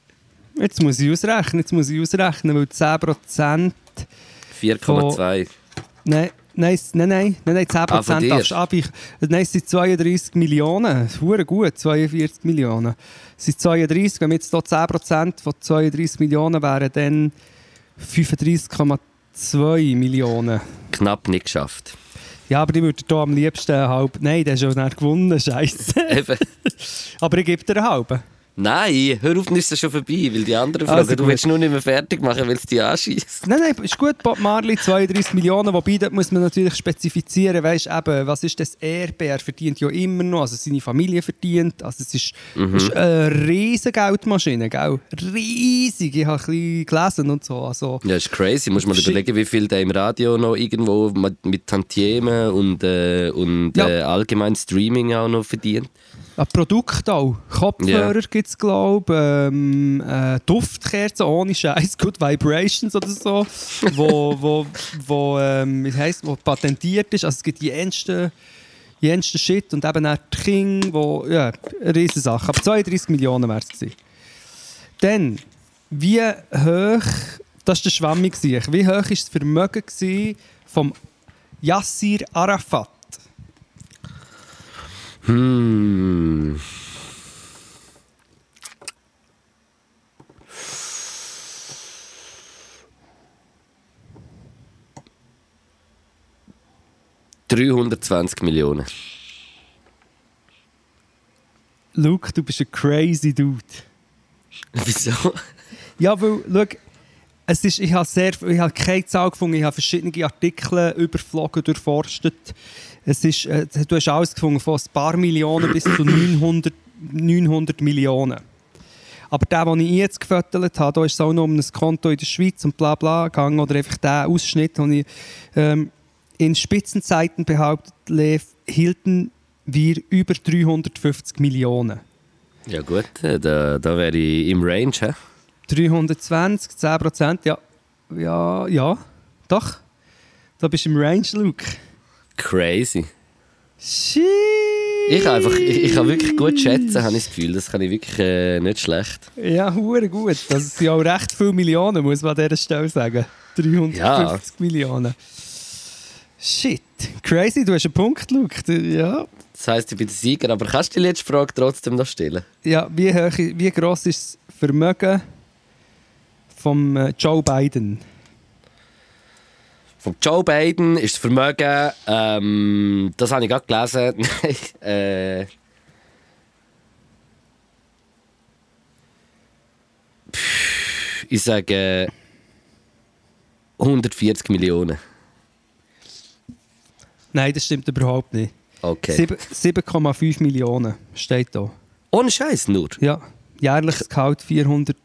Jetzt muss ich ausrechnen, jetzt muss ich ausrechnen, weil 10%... 4,2. Nein, nein, nein, nein, nein, nein 10% Ah, darfst du abweichen. Nein, es sind 32 Millionen. Hure gut, 42 Millionen. Es sind 32, wenn wir jetzt hier 10% von 32 Millionen wären, dann 35,2 Millionen. Knapp nicht geschafft. Ja, aber ich würde hier am liebsten halbe... Nein, der ist schon nicht gewonnen, scheiße. Aber ich gebe dir eine halbe. Nein, hör auf, dann ist das schon vorbei, weil die anderen Also fragen, du gut. willst nur nicht mehr fertig machen, weil es dich anschießt. Nein, nein, ist gut, Bob Marley, 32 Millionen, wobei, dort muss man natürlich spezifizieren, weißt eben, was ist das Erbe? Er verdient ja immer noch, also seine Familie verdient, also es ist, ist eine riesige Geldmaschine, gell? Riesig, ich habe ein bisschen gelesen und so, also... Ja, ist crazy. Muss man überlegen, wie viel der im Radio noch irgendwo mit, mit Tantiemen und, äh, und Ja. äh, allgemein Streaming auch noch verdient. Ein Produkt auch. Kopfhörer gibt es, glaube. Ähm, äh, Duftkerzen ohne Scheiß, Good Vibrations oder so, wo, wo, wo, ähm, wie heisst, wo patentiert ist. Also es gibt die jensten, jensten Shit und eben auch die King, wo, ja, riesen Sache. Aber 32 Millionen wäre es. Dann, wie hoch, das war der schwammig, wie hoch war das Vermögen vom Yassir Arafat? Hm. ...320 Millionen. Luke, du bist ein crazy Dude. Wieso? Ja, weil, schau, es ist, ich habe sehr, ich habe keine Zahl gefunden, ich habe verschiedene Artikel überflogen, durchforstet. Es ist, äh, du hast alles gefunden, von ein paar Millionen bis zu 900, 900 Millionen. Aber der, den ich jetzt gefüttert habe, da ist es auch noch um ein Konto in der Schweiz und bla bla gegangen, oder einfach der Ausschnitt, den ich ähm, in Spitzenzeiten behauptet, Lev, hielten wir über 350 Millionen. Ja gut, äh, da, da wäre ich im Range. He? 320, 10 Prozent, ja. Ja, ja, doch. Da bist du im Range, Luke. Crazy. Shit. Ich kann einfach, ich, ich kann wirklich gut schätzen, habe ich das Gefühl. Das kann ich wirklich äh, nicht schlecht. Ja, hure gut. Das sind auch recht viele Millionen, muss man an dieser Stelle sagen. 350 Ja. Millionen. Shit. Crazy, du hast einen Punkt, Luke. Ja. Das heisst, ich bin der Sieger, aber kannst du die letzte Frage trotzdem noch stellen? ja wie, hoch, wie gross ist das Vermögen von äh, Joe Biden? Von Joe Biden ist das Vermögen, ähm, das habe ich gerade gelesen, Nein, äh, ich sage 140 Millionen. Nein, das stimmt überhaupt nicht. Okay. Sieben- 7,5 Millionen steht da. Ohne Scheiß nur. Ja, jährliches Gehalt 400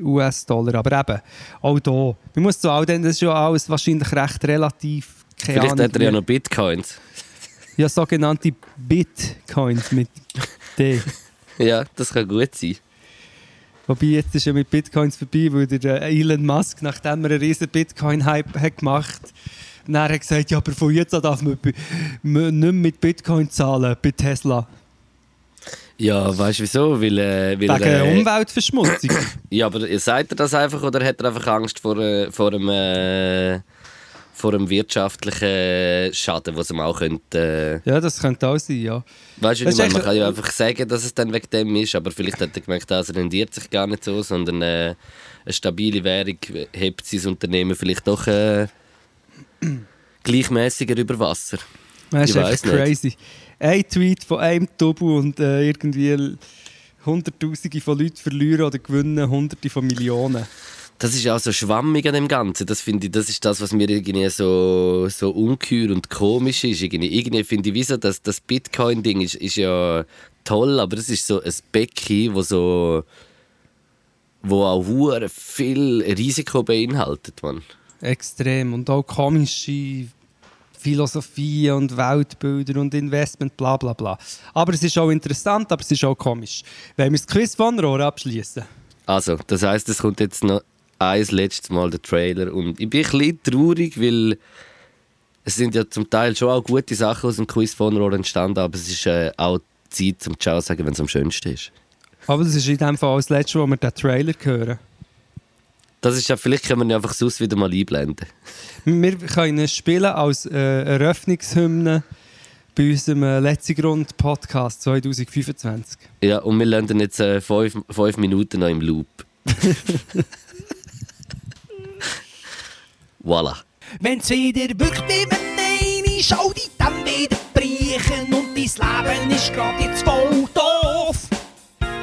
US-Dollar. Aber eben, auch da. Man muss so all den, das ist ja alles wahrscheinlich recht relativ. Keine Vielleicht Ahnung, hat er ja noch Bitcoins. ja, sogenannte Bitcoins mit D. Ja, das kann gut sein. Wobei jetzt ist ja mit Bitcoins vorbei, weil der äh, Elon Musk, nachdem er einen riesen Bitcoin-Hype hat gemacht hat, dann hat er gesagt, ja, aber von jetzt an darf man, nicht mehr mit Bitcoin zahlen, bei Tesla. Ja, weißt du wieso? Weil, äh, weil Wegen äh, Umweltverschmutzung. Ja, aber sagt er das einfach oder hat er einfach Angst vor, äh, vor, einem, äh, vor einem wirtschaftlichen Schaden, was ihm auch könnte. Äh, ja, das könnte auch sein, ja. weißt du, ich meine, man kann ja einfach sagen, dass es dann wegen dem ist, aber vielleicht hat er gemerkt, das rendiert sich gar nicht so, sondern äh, eine stabile Währung hebt sein Unternehmen vielleicht doch gleichmäßiger über Wasser. Das ist weiss nicht. crazy. Ein Tweet von einem Tobu und äh, irgendwie Hunderttausende von Leuten verlieren oder gewinnen Hunderte von Millionen. das ist auch so schwammig an dem Ganzen. Das finde ich, das ist das, was mir irgendwie so, so ungeheuer und komisch ist. Irgendwie, irgendwie finde ich, wieso das, das Bitcoin-Ding ist, ist ja toll, aber das ist so ein Becken, wo so wo auch viel Risiko beinhaltet, man. Extrem. Und auch komische Philosophie und Weltbilder und Investment, bla bla bla. Aber es ist auch interessant, aber es ist auch komisch. Wenn wir das Quiz von Rohr abschließen. Also, das heißt, es kommt jetzt noch ein letztes Mal der Trailer und ich bin ein bisschen traurig, weil es sind ja zum Teil schon auch gute Sachen aus dem Quiz von Rohr entstanden, aber es ist äh, auch Zeit zum Ciao sagen, wenn es am schönsten ist. Aber das ist in dem Fall das letzte, wo wir den Trailer hören. Das ist ja, vielleicht können wir ihn einfach sonst wieder mal einblenden. Wir können ihn spielen als äh, Eröffnungshymne bei unserem äh, letzten Grund Podcast 2025. Ja, und wir lernen jetzt äh, fünf, fünf Minuten noch im Loop. voilà. Wenn's wieder wirklich mit eine schau die dann wieder brechen und dein Leben ist grad jetzt voll doof.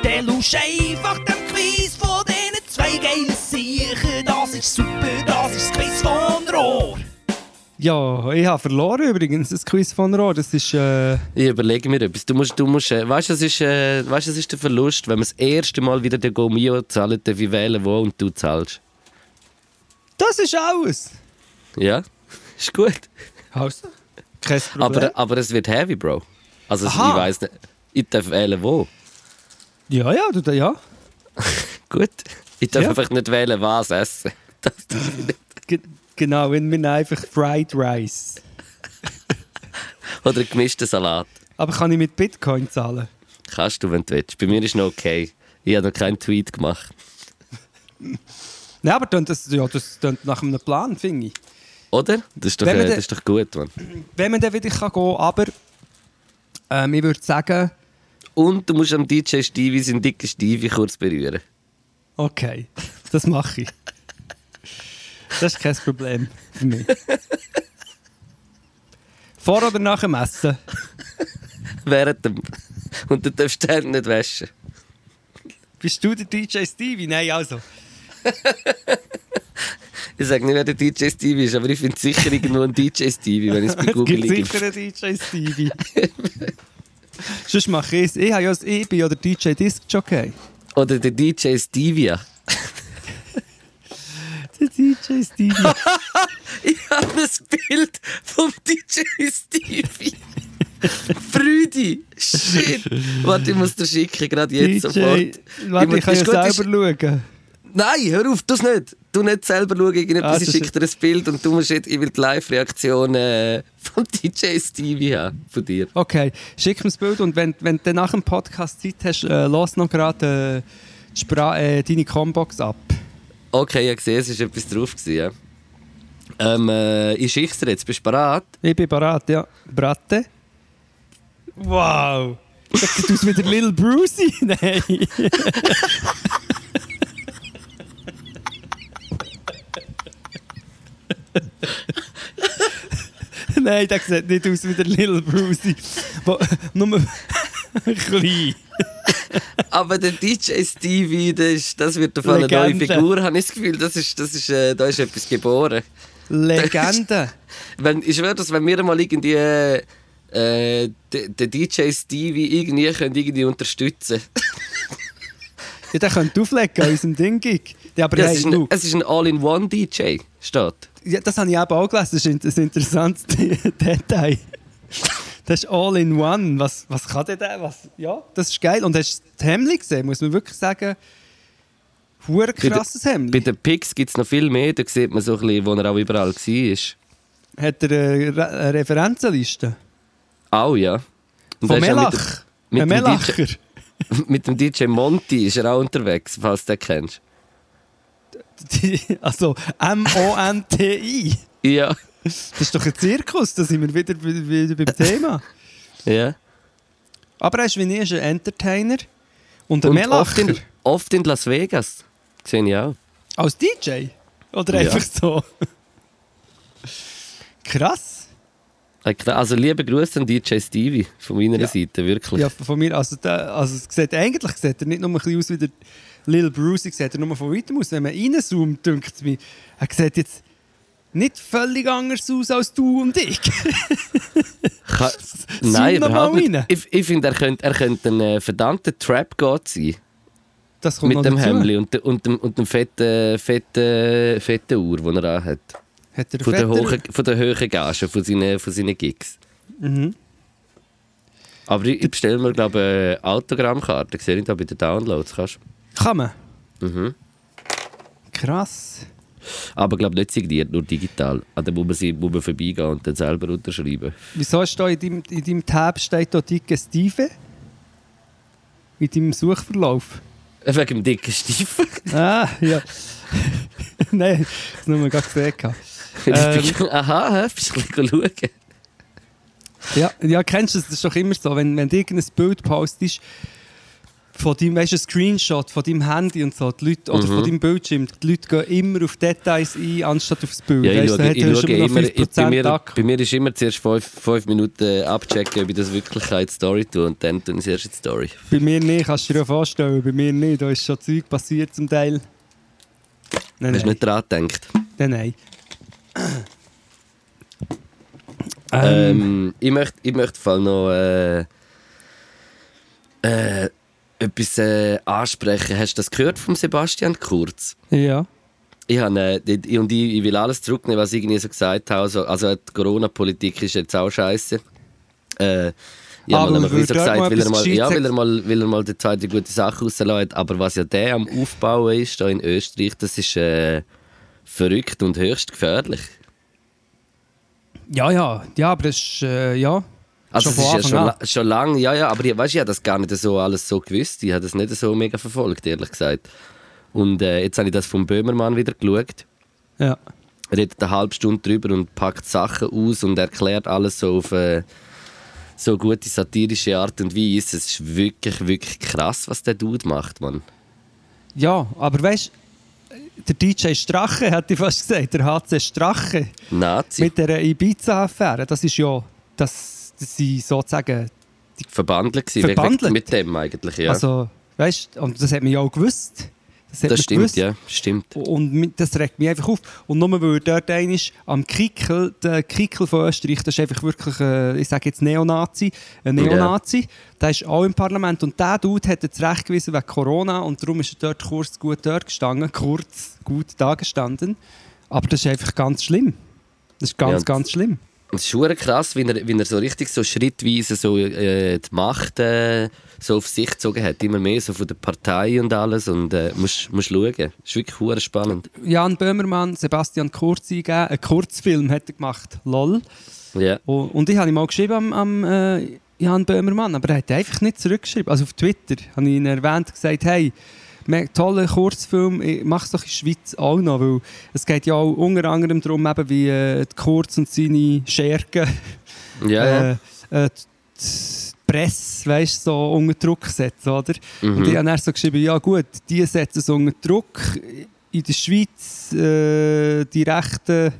Dann lusch einfach dem super, das ist das Quiz von Rohr. Ja, ich habe verloren übrigens, das Quiz von Rohr. Das ist... Äh, Ich überlege mir etwas. Du musst, du musst, äh, weißt, das ist, äh, weißt, das ist der Verlust, wenn man das erste Mal wieder den Gomio zahlt, darf ich wählen, wo und du zahlst. das ist alles. Ja, ist gut. Also, kein Problem. Aber, aber es wird heavy, Bro. Also ich Aha. weiß nicht. Ich darf wählen, wo. ja, ja, du, ja. Gut. Ich darf Ja. einfach nicht wählen, was essen. Das. Ge genau, wenn wir einfach Fried Rice. Oder gemischten Salat. Aber kann ich mit Bitcoin zahlen? Kannst du, wenn du willst. Bei mir ist noch okay. Ich habe noch keinen Tweet gemacht. Nein, aber dann, das, ja, das klingt nach einem Plan, finde ich. Oder? Das ist doch, äh, das ist doch gut, Mann. Wenn man dann wieder kann gehen kann, aber ähm, ich würde sagen, Und du musst am DJ Stevie seinen dicken Stevie kurz berühren. okay, das mache ich. Das ist kein Problem für mich. Vor oder nach dem Essen? Während dem... Und du darfst die Hände nicht waschen. Bist du der DJ Stevie? Nein, also. Ich sage nicht, wer der DJ Stevie ist, aber ich finde sicher irgendwo ein DJ Stevie, wenn ich es bei Es Google gibt liege. sicher einen DJ Stevie. Sonst mache ich es. Ich, habe ja das ich bin ja der DJ Disc Jockey. Oder der DJ Stevia. Der DJ Stevie. Ich habe ein Bild vom DJ Stevie. Brüdi, shit. Warte, ich muss dir schicken, gerade jetzt DJ. sofort. Warte, muss- ich kann ja gut, ist- selber schauen. Nein, hör auf, tu nicht. Du nicht selber schauen, irgendetwas, Ah, ich das schicke dir ein Bild und du musst jetzt, ich will die Live-Reaktion äh, vom DJ Stevie haben, von dir. Okay, schick mir das Bild und wenn, wenn du nach dem Podcast Zeit hast, äh, lass noch gerade äh, äh, deine Combox ab. Okay, ich gesehen, es war etwas drauf. Gewesen, ja. ähm, äh, ich schicke dir jetzt, bist du bereit? Ich bin bereit, ja. Bratte. Wow! Das sieht aus wie der Little Brucey. Nein. Nein, der sieht nicht aus wie der Little Brucey. Nur klein. Aber der DJ Stevie, das, das wird auf eine neue. Figur, habe ich das Gefühl. Das ist, das ist, äh, da ist etwas geboren. Legende. Wenn, ich schwöre, dass wenn wir mal irgendwie äh, den DJ Stevie irgendwie, können irgendwie unterstützen Ja, der könnte auflegen an unserem Ding-Gig. Ja, aber ja, hey, es, ist ein, es ist ein All-in-One-DJ, steht. ja, das habe ich eben auch gelesen. Das ist ein interessantes Detail. Das ist all in one. Was, was kann der denn? Was? Ja, das ist geil. Und hast du das Hemd gesehen? Muss man wirklich sagen, hure der- krasses Hemd. Bei den Pics gibt es noch viel mehr, da sieht man so ein bisschen, wo er auch überall war. Hat er eine, eine Referenzenliste? Auch, ja. Und Von Melach? mit dem- mit dem Melacher? DJ, mit dem DJ Monty ist er auch unterwegs, falls du den kennst. Also M-O-N-T-I. Ja. Das ist doch ein Zirkus, da sind wir wieder, wieder beim Thema. ja. Aber er ist wie ist ein Entertainer und ein Und oft in, oft in Las Vegas. Sehe ich auch. Als DJ? Oder Ja. einfach so? Krass. Also liebe Grüße an DJ Stevie von meiner Ja. Seite, wirklich. Ja, von mir, also, der, also es sieht, eigentlich sieht er nicht nur ein bisschen aus wie der Lil Bruce, sieht er nur von weitem aus. Wenn man reinzoomt, denkt es mir, er sieht jetzt nicht völlig anders aus als du und ich. Nein, überhaupt nicht. Ich, ich finde, er könnte, er könnte ein äh, verdammter Trap-God sein. Das kommt Mit dem. Hemd und, und dem, und dem fetten, fetten, fetten Uhr, den er anhat. Hat er Von der, hohen, von der hohen Gage, von seinen, von seinen Gigs. Mhm. Aber ich, ich bestelle mir, glaube ich, eine Autogrammkarte. Sehe ich da bei den Downloads. Kannst. Kann man. Mhm. Krass. Aber ich glaube nicht signiert, nur digital. An dem muss man, sie- muss man vorbeigehen und dann selber unterschreiben. Wieso ist da in deinem, in deinem Tab steht da dicke Steve? In deinem Suchverlauf? Wegen dem dicken Stiefel. Ah, ja. Nein, das nur mal gerade gesehen. Ähm. Aha, bist du ein schauen? Ja, ja, kennst du das? Das ist doch immer so, wenn, wenn du irgendein Bild postest, von deinem, weißt du, Screenshot von deinem Handy und so, die Leute, oder Mhm. von deinem Bildschirm, die Leute gehen immer auf Details ein, anstatt auf das Bild. Ja, ich Weisst du, schaue, ich schaue immer, ich, 5% bei, mir, bei mir ist immer zuerst fünf, fünf Minuten abchecken, ob ich das wirklich in die Story tue und dann tue ich es erst in die Story. Bei mir nicht, kannst du dir ja vorstellen, bei mir nicht, da ist schon Zeug passiert zum Teil. Nein, Hast du nicht dran gedacht? nein, nein. Ähm, Ähm, ich möchte ich möchte vor allem noch äh, äh, etwas äh, ansprechen. Hast du das gehört von Sebastian Kurz? ja. Ich, habe, äh, und ich, ich will alles zurücknehmen, was ich irgendwie so gesagt habe. Also, also die Corona-Politik ist jetzt auch scheiße. Äh, ich Aber wieder dort gesagt, mal weil er mal, ja, weil er mal, weil er mal die zweite gute Sache rauslässt. Aber was ja der am Aufbauen ist, da in Österreich, das ist äh, verrückt und höchst gefährlich. ja, ja, ja, aber das ist, äh, ja. Also Schon es ist ja schon, schon lange, ja, ja, aber ich, weißt, ich habe das gar nicht so alles so gewusst. Ich habe das nicht so mega verfolgt, ehrlich gesagt. Und äh, jetzt habe ich das vom Böhmermann wieder geschaut. Ja. Er redet eine halbe Stunde drüber und packt Sachen aus und erklärt alles so auf äh, so gute satirische Art und Weise. Es ist wirklich, wirklich krass, was der Dude macht, Mann. Ja, aber weißt du, der DJ Strache hat ich fast gesagt, der HC Strache Nazi, mit der Ibiza-Affäre, das ist ja, das, sind sozusagen, verbandelt gewesen, Verbandelt? mit dem eigentlich, ja. also, weißt und das hat man ja auch gewusst. Das, das stimmt, gewusst. ja, stimmt. Und das regt mich einfach auf. Und nur weil dort einer ist, am Kickel, der Kickel von Österreich, das ist einfach wirklich, äh, ich sage jetzt Neonazi, ein. Neonazi, der ist auch im Parlament. Und der Dude hat jetzt recht gewesen wegen Corona und darum ist er dort kurz gut dort gestanden, kurz gut da gestanden. Aber das ist einfach ganz schlimm. Das ist ganz, Ja, ganz schlimm. Es ist schon krass, wie er, wie er so richtig so schrittweise so, äh, die Macht äh, so auf sich gezogen hat. Immer mehr so von der Partei und alles. Und äh, musst, musst schauen. Es ist wirklich spannend. Jan Böhmermann, Sebastian Kurz eingegeben, einen Kurzfilm hat er gemacht, LOL. Ja. Und, und ich habe ihm mal geschrieben am, am äh, Jan Böhmermann, aber er hat einfach nicht zurückgeschrieben. Also auf Twitter habe ich ihn erwähnt gesagt, hey, toller Kurzfilm, ich mach es doch in der Schweiz auch noch, weil es geht ja auch unter anderem darum, eben, wie äh, Kurz und seine Schergen Ja, äh, äh, die Presse weißt, so unter Druck setzen, oder? Mhm. Und ich habe dann so geschrieben, ja gut, die setzen es unter Druck. In der Schweiz, äh, die rechten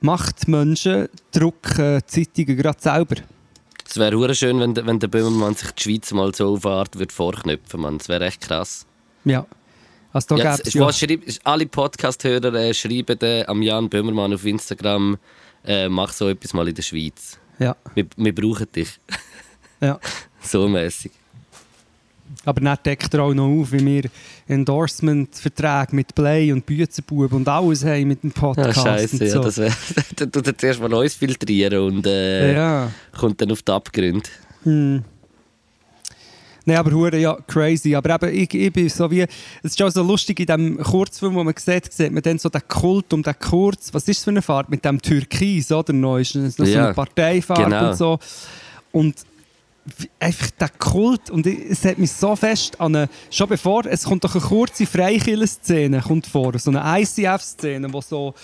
Machtmenschen drucken die Zeitungen gerade selber. Es wäre schön, wenn, der- wenn der Böhmermann sich die Schweiz mal so auf Art würde vorknüpfen würde. Das wäre echt krass. Ja. Also da Ja, gäbe ja... schreib, alle Podcast-Hörer äh, schreiben äh, am Jan Böhmermann auf Instagram, äh, mach so etwas mal in der Schweiz. Ja, Wir, wir brauchen dich. ja. So mäßig. Aber dann deckt er auch noch auf, wie wir Endorsement-Verträge mit Play und Büzenbub und alles haben mit dem Ja, Podcast. Scheiße, und ja, so. das wäre. Dann tut er zuerst mal uns filtrieren und äh, ja. kommt dann auf die Abgründe. Hm. Nein, aber hure ja, crazy. Aber eben, ich, ich bin so wie... Es ist auch so lustig, in dem Kurzfilm, den man sieht, sieht man dann so den Kult um den Kurz. Was ist das für eine Farbe? Mit dem Türkis, oder? Noch ist noch so Ja, eine Parteifarbe genau. und so. Und einfach der Kult. Und es hat mich so fest an eine... Schon bevor... Es kommt doch eine kurze Freikirchen-Szene kommt vor. So eine ICF-Szene, wo so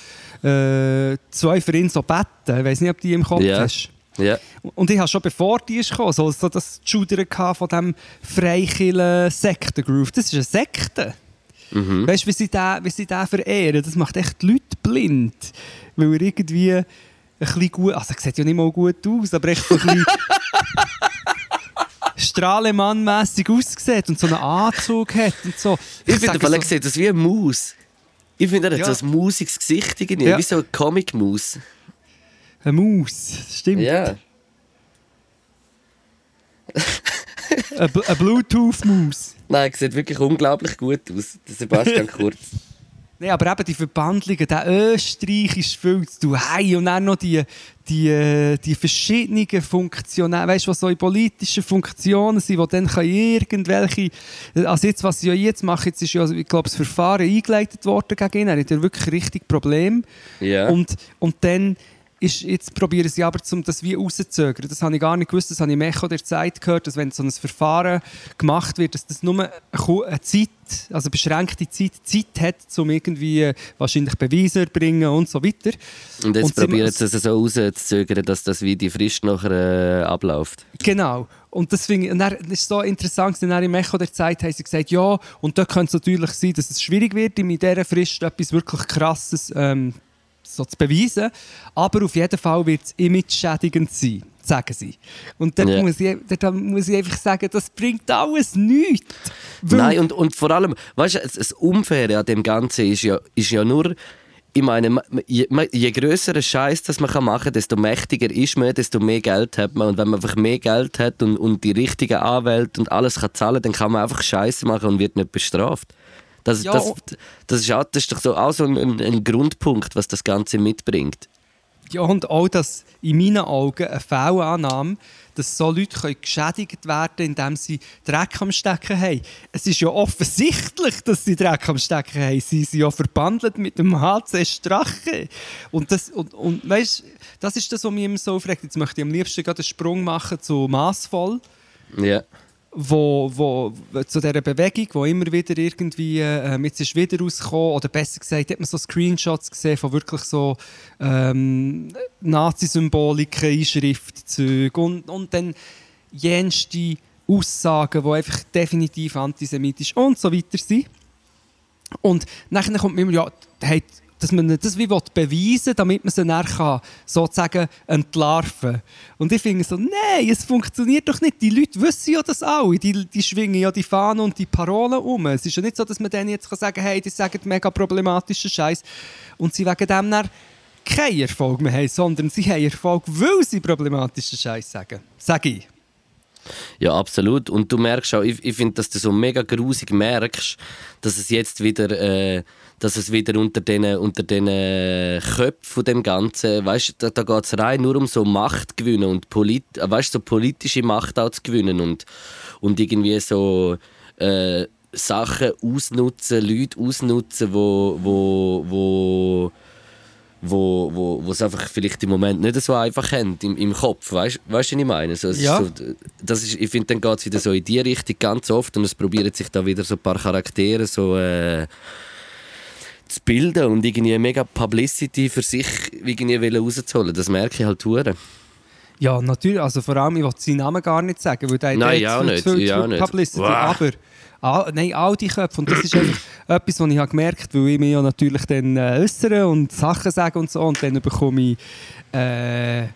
äh, zwei für ihn so beten. Ich weiß nicht, ob die im Kopf Ja. hast. Ja. Und ich habe schon bevor die ist gekommen, so, so das Schudern von diesem freikillen Sektengroove. Das ist eine Sekte. Mhm. Weißt du, wie sie den, wie sie den verehren? Das macht echt die Leute blind. Weil er irgendwie bisschen gut, also er sieht ja nicht mal gut aus, aber echt so ein bisschen Strahlemann-mässig aussieht und so einen Anzug hat und so. Ich finde, sage weil er so- sieht das wie eine Maus. Ich finde, er hat Ja. so ein mausiges Gesicht irgendwie, Ja. wie so eine Comic-Maus. Eine Maus, stimmt. Ja. Eine, Bl- eine Bluetooth-Maus. Nein, sieht wirklich unglaublich gut aus, der Sebastian Kurz. Nein, aber eben die Verbandlungen, der österreichische Film zu hey, und dann noch die, die, äh, die verschiedenen Funktionen, weißt du, was so in politischen Funktionen sind, wo dann kann irgendwelche, also jetzt, was sie ja jetzt machen, jetzt ist ja, ich glaube, das Verfahren eingeleitet worden gegen ihn, er hat ja wirklich richtig Probleme. Ja. Und, und dann ist, jetzt probieren sie aber, zum das wie rauszuzögern. Das habe ich gar nicht gewusst, das habe ich im Echo der Zeit gehört, dass wenn so ein Verfahren gemacht wird, dass das nur eine Zeit, also beschränkte Zeit, Zeit hat, um irgendwie äh, wahrscheinlich Beweise zu erbringen und so weiter. Und jetzt probieren sie es so rauszuzögern, dass das wie die Frist nachher äh, abläuft. Genau. Und das ich, und dann, das ist so interessant, denn im Echo der Zeit haben sie gesagt, ja, und da könnte es natürlich sein, dass es schwierig wird, in dieser Frist etwas wirklich Krasses ähm, so zu beweisen. Aber auf jeden Fall wird es image-schädigend sein, sagen sie. Und dann Ja. muss, ich, dann muss ich einfach sagen, das bringt alles nichts. Nein, und, und vor allem, weißt du, das- Unfaire an dem Ganzen ist ja, ist ja nur, ich meine, je, je größeren Scheiß das man machen kann, desto mächtiger ist man, desto mehr Geld hat man. Und wenn man einfach mehr Geld hat und, und die richtigen Anwälte und alles kann zahlen, dann kann man einfach Scheiße machen und wird nicht bestraft. Das, Ja, das, und- das, ist, auch, das ist doch so auch so ein, ein, Grundpunkt, was das Ganze mitbringt. Ja, und auch, dass in meinen Augen eine Fehlannahme, dass so Leute können geschädigt werden indem sie Dreck am Stecken haben. Es ist ja offensichtlich, dass sie Dreck am Stecken haben. Sie sind ja verbandelt mit dem HC Strache. Und, das, und, und weißt, das ist das, was mich immer so aufregt. Jetzt möchte ich am liebsten gerade einen Sprung machen zu Massvoll Ja. Wo, wo, zu dieser Bewegung, wo immer wieder irgendwie, ähm, jetzt ist wieder rausgekommen, oder besser gesagt, hat man so Screenshots gesehen von wirklich so ähm, Nazi-Symboliken, Einschriftzügen und, und dann jenste Aussagen, die einfach definitiv antisemitisch und so weiter sind. Und nachher kommt mir immer, ja, hey, dass man das wie will beweisen damit man sie dann kann, sozusagen entlarven Und ich finde so, nein, es funktioniert doch nicht. Die Leute wissen ja das alle. Die, die schwingen ja die Fahnen und die Parolen um. Es ist ja nicht so, dass man denen jetzt kann sagen kann, hey, die sagen mega problematischen Scheiß und sie wegen dem dann keinen Erfolg mehr haben, sondern sie haben Erfolg, weil sie problematischen Scheiß sagen. Sag ich. Ja, absolut. Und du merkst auch, ich, ich finde, dass du so mega grusig merkst, dass es jetzt wieder, äh, dass es wieder unter den unter Köpfen von dem Ganzen, weißt, da, da geht es rein nur um so Macht gewinnen und polit, äh, weißt, so politische Macht auch zu gewinnen und, und irgendwie so äh, Sachen ausnutzen, Leute ausnutzen, wo, wo, wo wo, wo, wo es einfach vielleicht im Moment nicht so einfach haben im, im Kopf, weißt du, was ich meine? So, es ist Ja. so, das ist, ich finde, dann geht es wieder so in die Richtung ganz oft und es probieren sich da wieder so ein paar Charaktere so äh, zu bilden und irgendwie mega Publicity für sich irgendwie wollen rauszuholen. Das merke ich halt hure. Ja, natürlich. Also vor allem, ich will seinen Namen gar nicht sagen, weil der Nein, ja auch nicht, zu- ja nicht. Publicity. Wow. Aber all, nein, all die Köpfe. Und das ist einfach etwas, was ich habe gemerkt habe, weil ich mich ja natürlich dann äh, äußere und Sachen sage und so. Und dann bekomme ich äh,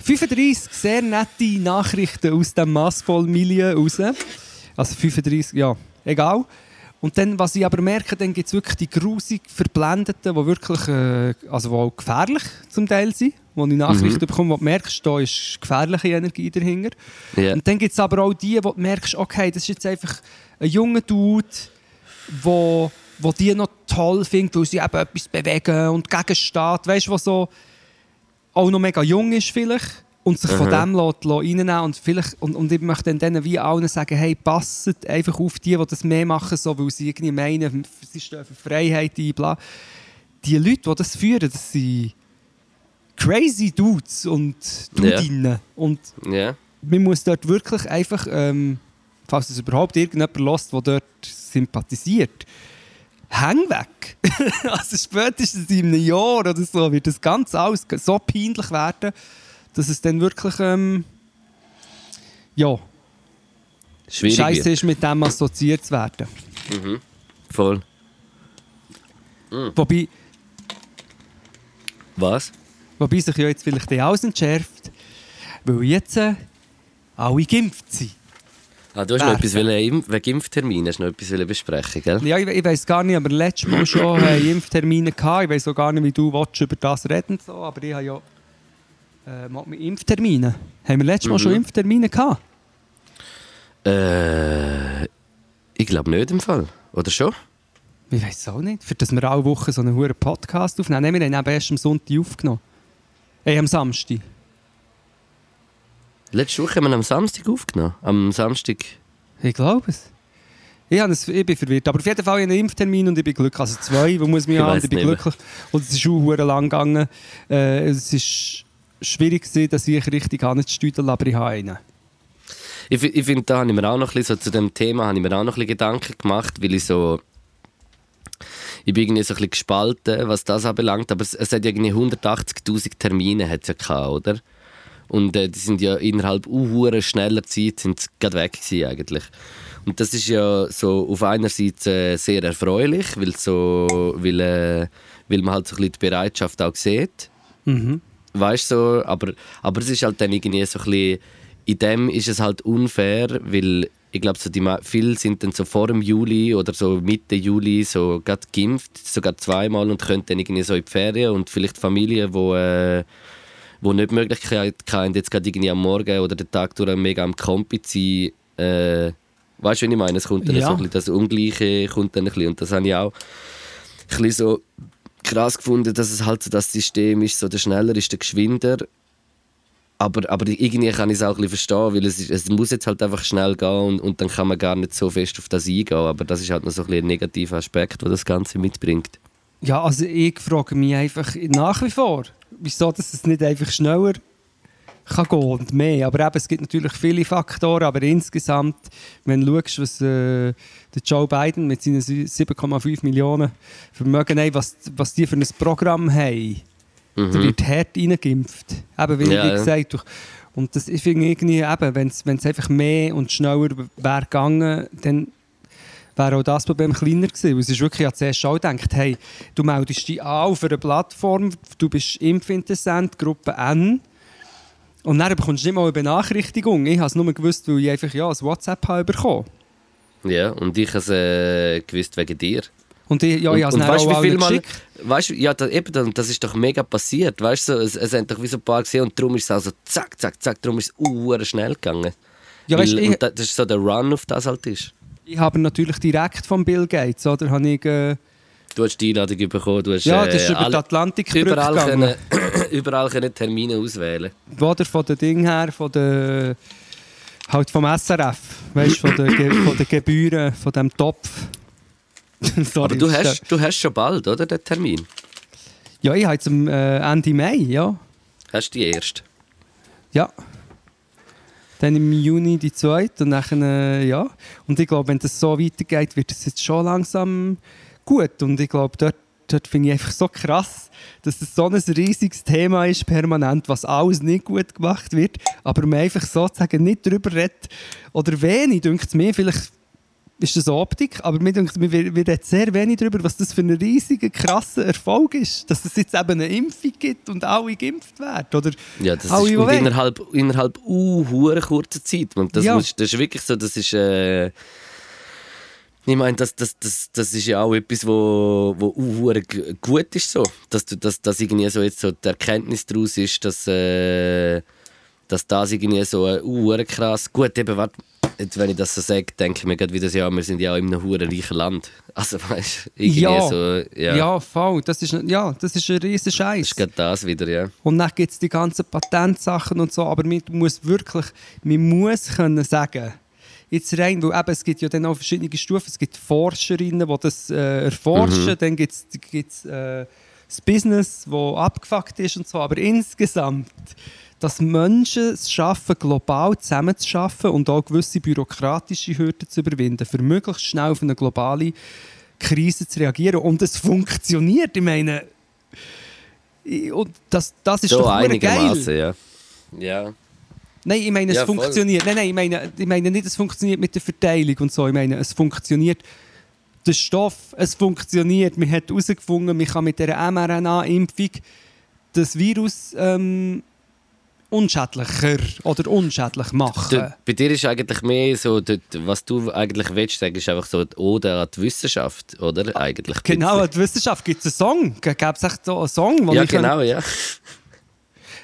35 sehr nette Nachrichten aus dem Massvoll-Milieu raus. Also 35, ja, egal. Und dann, was ich aber merke, dann gibt es wirklich die grusig Verblendeten, die wirklich äh, also die auch gefährlich zum Teil sind, wo ich Nachrichten bekomme, wo du merkst, da ist gefährliche Energie dahinter. Ja. Und dann gibt es aber auch die, wo du merkst, okay, das ist jetzt einfach ein junger Dude, wo, wo die noch toll findet, weil sie eben etwas bewegen und gegensteht. Weißt du, was so auch noch mega jung ist vielleicht und sich von Aha. dem lässt, lässt reinnehmen und vielleicht und, und ich möchte dann denen wie allen sagen, hey, passet einfach auf die, die das mehr machen, so, weil sie irgendwie meinen, sie stehen für Freiheit ein, bla. Die Leute, die das führen, das sind crazy Dudes und Dudinnen. Und Ja. man muss dort wirklich einfach, ähm, falls es überhaupt irgendjemand lässt, der dort sympathisiert, häng weg. also spätestens in einem Jahr oder so wird das ganz alles so peinlich werden, dass es dann wirklich ähm, ja, scheiße ist, mit dem assoziiert zu werden. Voll. Wobei, Was? Wobei sich ja jetzt vielleicht die alles entschärft, weil jetzt äh, alle geimpft sind. Ah, du hast noch etwas wollen, wegen Impftermin hast du noch etwas besprechen, gell? Ja, ich, ich weiß gar nicht, aber letztes Mal schon äh, Impftermine gehabt. Ich weiß auch gar nicht, wie du willst, über das reden so, aber ich habe ja äh, Impftermine. Haben wir letztes Mal Mhm. schon Impftermine gehabt? Äh, ich glaube nicht im Fall. Oder schon? Ich weiß es auch nicht. Für das wir alle Wochen so einen hohen Podcast aufnehmen. Nein, wir haben eben erst am Sonntag aufgenommen. Ey, am Samstag. Letzte Woche haben wir am Samstag aufgenommen. Am Samstag. Ich glaube es. Ich, es, ich bin verwirrt. Aber auf jeden Fall habe ich einen Impftermin und ich bin glücklich. Also zwei, wo muss man Ich haben, ich bin mehr. glücklich. Und es ist auch lang gegangen. Äh, es ist schwierig gewesen, dass ich richtig ansteuern aber ich habe einen. Ich, ich finde, da habe ich mir auch noch ein bisschen, so zu dem Thema habe ich mir auch noch ein bisschen Gedanken gemacht, weil ich so. Ich bin irgendwie so ein bisschen gespalten, was das anbelangt, aber es, es hat ja irgendwie 180'000 Termine hat's ja gehabt, oder? Und äh, die sind ja innerhalb uh, schneller Zeit sind gerade weg gewesen, eigentlich. Und das ist ja so auf einer Seite äh, sehr erfreulich, weil, so, weil, äh, weil man halt so ein bisschen die Bereitschaft auch sieht. Mhm. Weißt du, so, aber, aber es ist halt dann irgendwie so ein bisschen, in dem ist es halt unfair, weil ich glaube, so die, viele sind dann so vor dem Juli oder so Mitte Juli so gerade geimpft, sogar zweimal und können dann irgendwie so in die Ferien und vielleicht Familien, wo, äh, wo nicht die Möglichkeit haben, jetzt gerade irgendwie am Morgen oder den Tag durch mega am Kompi zu sein, äh, weißt du, wie ich meine? Es kommt dann Ja. so ein bisschen das Ungleiche kommt dann ein bisschen und das habe ich auch ein bisschen so krass gefunden, dass es halt so das System ist, so der schneller ist der geschwinder. Aber, aber irgendwie kann ich es auch ein bisschen verstehen, weil es, ist, es muss jetzt halt einfach schnell gehen und, und dann kann man gar nicht so fest auf das eingehen. Aber das ist halt noch so ein, bisschen ein negativer Aspekt, den das Ganze mitbringt. Ja, also ich frage mich einfach nach wie vor, wieso dass es nicht einfach schneller kann gehen und mehr. Aber eben, es gibt natürlich viele Faktoren, aber insgesamt, wenn du schaust, was äh, der Joe Biden mit seinen 7,5 Millionen Vermögen hat, was, was die für ein Programm haben, da wird hart reingeimpft. Eben, wie, Mhm. Ja, wie ja. gesagt. durch- Und das, ich finde irgendwie, eben, wenn es einfach mehr und schneller wäre gegangen, dann wäre auch das Problem kleiner gewesen. Weil es ist wirklich, ich habe zuerst auch gedacht, hey, du meldest dich an auf einer Plattform, du bist Impfinteressent, Gruppe N, und dann bekommst du nicht mal eine Benachrichtigung. Ich habe es nur gewusst, weil ich einfach ja, ein WhatsApp habe bekommen. Ja, und ich habe es äh, gewusst wegen dir. Und ich, ja, ich habe es auch wie viel Mal, weißt ja, da, eben, da- das ist doch mega passiert, weißt so, es, es haben doch wie so ein paar gesehen und darum ist es also zack, zack, zack, darum ist es schnell gegangen. Ja, Weil, weißt, du, ich, und das ist so der Run, auf das halt ist. ich habe natürlich direkt von Bill Gates, oder? Habe ich, äh, Du hast die Einladung bekommen, du hast ja, das ist äh, über die Atlantikbrücke überall, gegangen. können, überall können Termine auswählen. Oder von den Ding her, von der, halt vom SRF, weißt du, von den Ge von den Gebühren, von dem Topf. Sorry, Aber du hast, du hast schon bald, oder, den Termin? der- Ja, ich habe jetzt am äh, Ende Mai, ja. Hast du die erste? Ja. Dann im Juni die zweite und dann, äh, ja. Und ich glaube, wenn das so weitergeht, wird es jetzt schon langsam gut. Und ich glaube, dort, dort finde ich einfach so krass, dass das so ein riesiges Thema ist, permanent, was alles nicht gut gemacht wird, aber man einfach sozusagen nicht darüber redet. Oder wenig, denkt es mir, vielleicht ist das Optik, aber mir denkt, wir, wir reden sehr wenig darüber, was das für ein riesiger, krasser Erfolg ist. Dass es jetzt eben eine Impfung gibt und alle geimpft werden. Oder Ja, das alle, ist und innerhalb, innerhalb uh, kurzer Zeit. Und das, Ja. muss, das ist wirklich so, das ist... Äh, ich meine, das, das, das, das ist ja auch etwas, wo, wo uh, gut ist so. Dass, du, dass, dass irgendwie so jetzt so die Erkenntnis daraus ist, dass, äh, dass das irgendwie so uh, krass... Gut, eben, warte, jetzt, wenn ich das so sage, denke ich mir gerade wieder, ja, wir sind ja auch in einem hure reichen Land. Also weißt du, irgendwie Ja. so... Ja, Ja, voll. Das ist, ja, das ist ein riesen Das Scheiß. ist gerade das wieder, ja. Und dann gibt es die ganzen Patentsachen und so. Aber man muss wirklich, man muss können sagen, jetzt rein, weil eben, es gibt ja dann auch verschiedene Stufen. Es gibt Forscherinnen, die das äh, erforschen. Dann gibt es äh, das Business, das abgefuckt ist und so. Aber insgesamt, dass Menschen es schaffen, global zusammenzuschaffen und auch gewisse bürokratische Hürden zu überwinden, für möglichst schnell auf eine globale Krise zu reagieren. Und es funktioniert. Ich meine, ich- und das, das ist So doch geil. ja. Ja. Nein, ich meine, es Ja, funktioniert. Nein, nein, ich meine, ich meine nicht, es funktioniert mit der Verteilung und so. Ich meine, es funktioniert der Stoff, es funktioniert. Man hat herausgefunden, man kann mit dieser mRNA-Impfung das Virus ähm, unschädlicher oder unschädlich machen. Du, bei dir ist eigentlich mehr so, dort, was du eigentlich willst ist einfach so die Ode an die Wissenschaft, oder? Eigentlich Genau, an die Wissenschaft gibt es einen Song. Gibt es echt so einen Song? wo. Ja, genau, ja.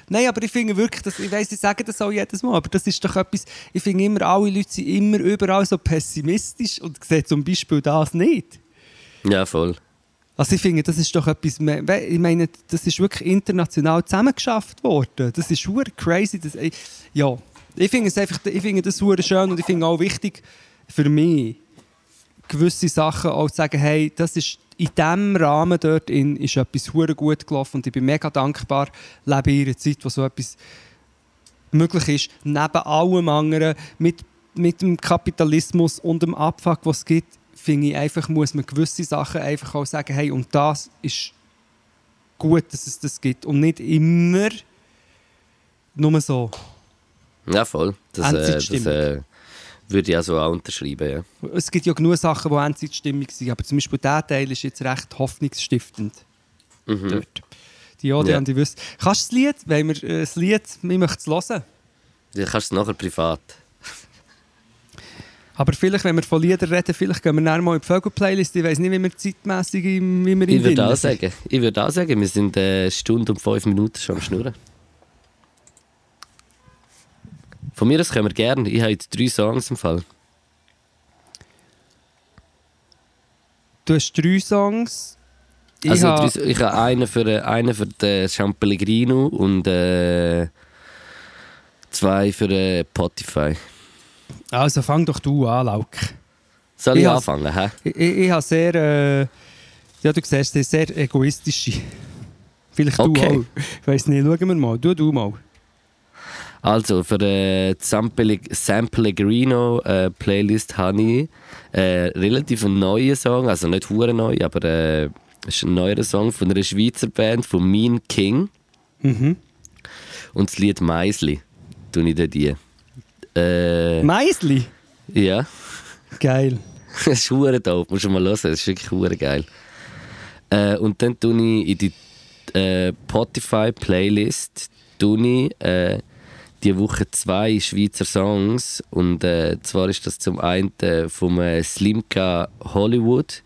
Nein, aber ich finde wirklich, dass, ich weiss, ich sage das auch jedes Mal, aber das ist doch etwas, ich finde immer, alle Leute sind immer überall so pessimistisch und sehen zum Beispiel das nicht. Ja, voll. Also ich finde, das ist doch etwas, ich meine, das ist wirklich international zusammengeschafft worden. Das ist super crazy. Das, ich- ja, ich finde es einfach, ich finde das super schön und ich finde auch wichtig für mich, gewisse Sachen auch zu sagen, hey, das ist in diesem Rahmen dort in, ist etwas hure gut gelaufen und ich bin mega dankbar, lebe in einer Zeit, wo so etwas möglich ist, neben allem anderen, mit, mit dem Kapitalismus und dem Abfuck, was es gibt, finde ich einfach, muss man gewisse Sachen einfach auch sagen, hey, und das ist gut, dass es das gibt und nicht immer nur so. Ja, voll. Das, äh, das äh, würde ich also auch unterschreiben, ja. Es gibt ja genug Sachen, die Endzeitstimmung sind, aber zum Beispiel dieser Teil ist jetzt recht hoffnungsstiftend. Mhm. Dort. Die Ode Ja. an die Wüste. Kannst du das Lied, wenn wir äh, das Lied, ich möchte es hören. Du kannst es nachher privat. Aber vielleicht, wenn wir von Liedern reden, vielleicht gehen wir dann mal in die Vögel-Playlist. Ich weiß nicht, wie wir zeitmässig wie wir Ich im würde auch sagen, ich würde auch sagen, wir sind äh, eine Stunde und fünf Minuten schon am Schnurren. Von mir aus können wir gerne. Ich habe jetzt drei Songs im Fall. Du hast drei Songs. Ich Also habe- drei, ich habe einen für, äh, einen für den Champellegrino und äh, zwei für äh, Spotify. also fang doch du an, Lauk. Soll ich, Ich anfangen? Hä? Ich, ich, ich habe sehr, äh, ja du siehst, sehr, egoistische. Vielleicht Okay. du auch. Ich weiß nicht, schauen wir mal. Du, du mal. Also, für die San Pelleg- San Pellegrino äh, Playlist habe ich äh, relativ einen neuen Song, also nicht hure neu, aber äh, ist ein neuer Song von einer Schweizer Band, von Mean King. Mhm. Und das Lied Meisli. Tue ich dir die. Äh, Meisli. ja, Geil. das ist hure dope, musst du mal hören, das ist wirklich hure geil. Äh, und dann tue ich in die äh, Spotify Playlist tue ich, äh, die Woche zwei Schweizer Songs und äh, zwar ist das zum einen äh, vom äh, Slimka Hollywood,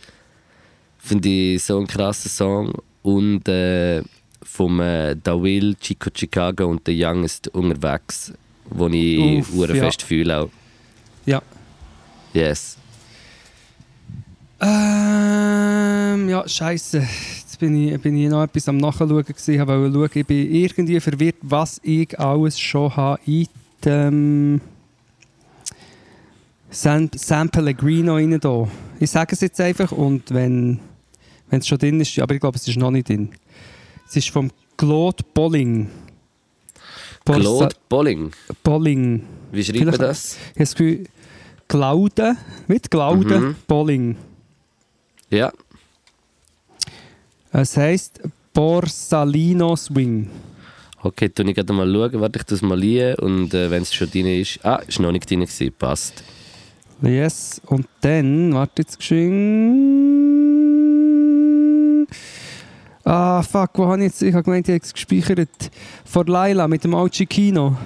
finde ich so ein krasser Song und äh, vom äh, Dawil Chico Chicago und The Youngest unterwegs, wo ich Uff, ja. fest fühle auch. Ja. Yes. Ähm, ja, scheiße. Jetzt bin ich, bin ich noch etwas am Nachschauen gewesen, ich wollte schauen. Ich bin irgendwie verwirrt, was ich alles schon habe in dem San, San Pellegrino rein da. Ich sage es jetzt einfach und wenn es schon drin ist, aber ich glaube, es ist noch nicht drin. Es ist vom Claude Bolling. Borsa- Claude Bolling. Bolling. Wie schreibt man Vielleicht- das? Ich habe das Gefühl, Claude, mit Claude Mhm. Bolling. Ja. Es heisst Borsalino Swing. Okay, tu ich gerade mal schauen. Warte, ich es mal ein und äh, wenn es schon drin ist. Ah, ist noch nicht drin gewesen. Passt. Yes. Und dann, warte jetzt geschwind. Ah, fuck, wo habe ich jetzt? Ich habe gemeint, ich habe es gespeichert. Vor Laila mit dem Ochi Kino.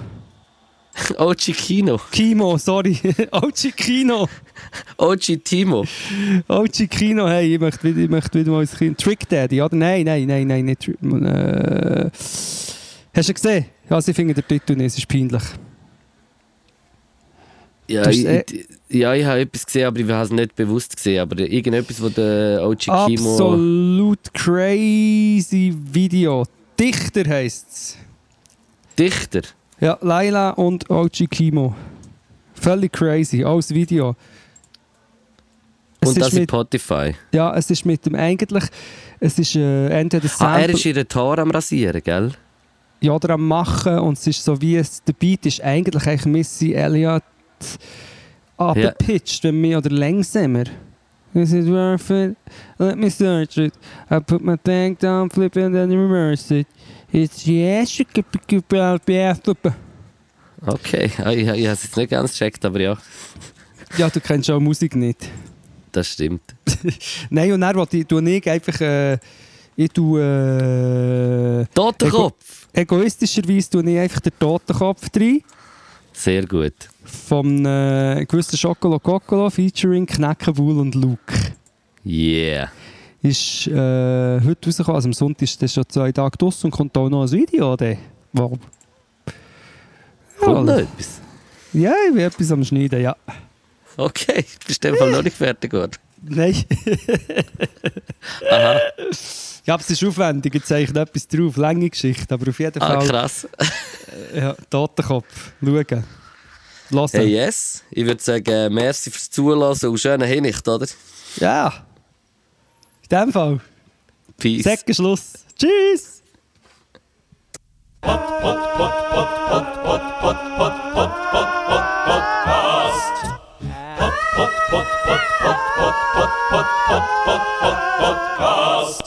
Ochi Kino. Kimo, sorry. Ochi Kino. Ochi Timo. Ochi Kino, hey, ich möchte, ich möchte wieder mal ins Kind. Trick Daddy, oder? Nein, nein, nein, nein, nicht Trick. Äh, hast du gesehen? Also, ich finde den Titel nicht, es ist peinlich. Ja, ich, eh- ich, ja, ich habe etwas gesehen, aber ich habe es nicht bewusst gesehen. Aber irgendetwas, wo der Ochi Kimo. Absolut crazy Video. Dichter heisst es. Dichter. Ja, Laila und Ochi Kimo. Völlig crazy, alles Video. Es Und das ist mit, Spotify. ja, es ist mit dem eigentlich, es ist äh, entweder Ah, er Sample ist ihre Tor am Rasieren, gell? ja, oder am Machen und es ist so wie es, der Beat ist eigentlich eigentlich Missy Elliott abgepitcht, wenn mehr oder langsamer. Is it worth it? Let me search it. I put my tank down, flip it and then reverse it. Could be super. Okay, ah, ich, ich habe es jetzt nicht ganz gecheckt, aber ja, Ja, du kennst auch Musik nicht. das stimmt. Nein, und dann wollte ich, tue ich einfach, äh, Ich tue. Äh, Totenkopf! ego egoistischerweise tue ich einfach den Totenkopf rein. Sehr gut. Vom äh, gewissen Schokolo Kokolo featuring Kneckenwohl und Luke. Yeah. Ist äh, heute rausgekommen, also am Sonntag ist das schon zwei Tage draussen und kommt auch noch ein Video. Dann. Wow. Kommt noch Ja, etwas? ja, ich bin etwas am Schneiden, ja. Okay, bist du in dem Fall noch nicht fertig geworden. Nein. Aha. Ja, aber es ist aufwendig, jetzt zeichne etwas drauf. Lange Geschichte, aber auf jeden Ah, Fall. krass. Ja, Totenkopf. Schauen. Hören. Hey, yes. Ich würde sagen, merci fürs Zulassen und schöne Hinricht, oder? Ja. In dem Fall. Peace. Säckenschluss. Tschüss. Podcast.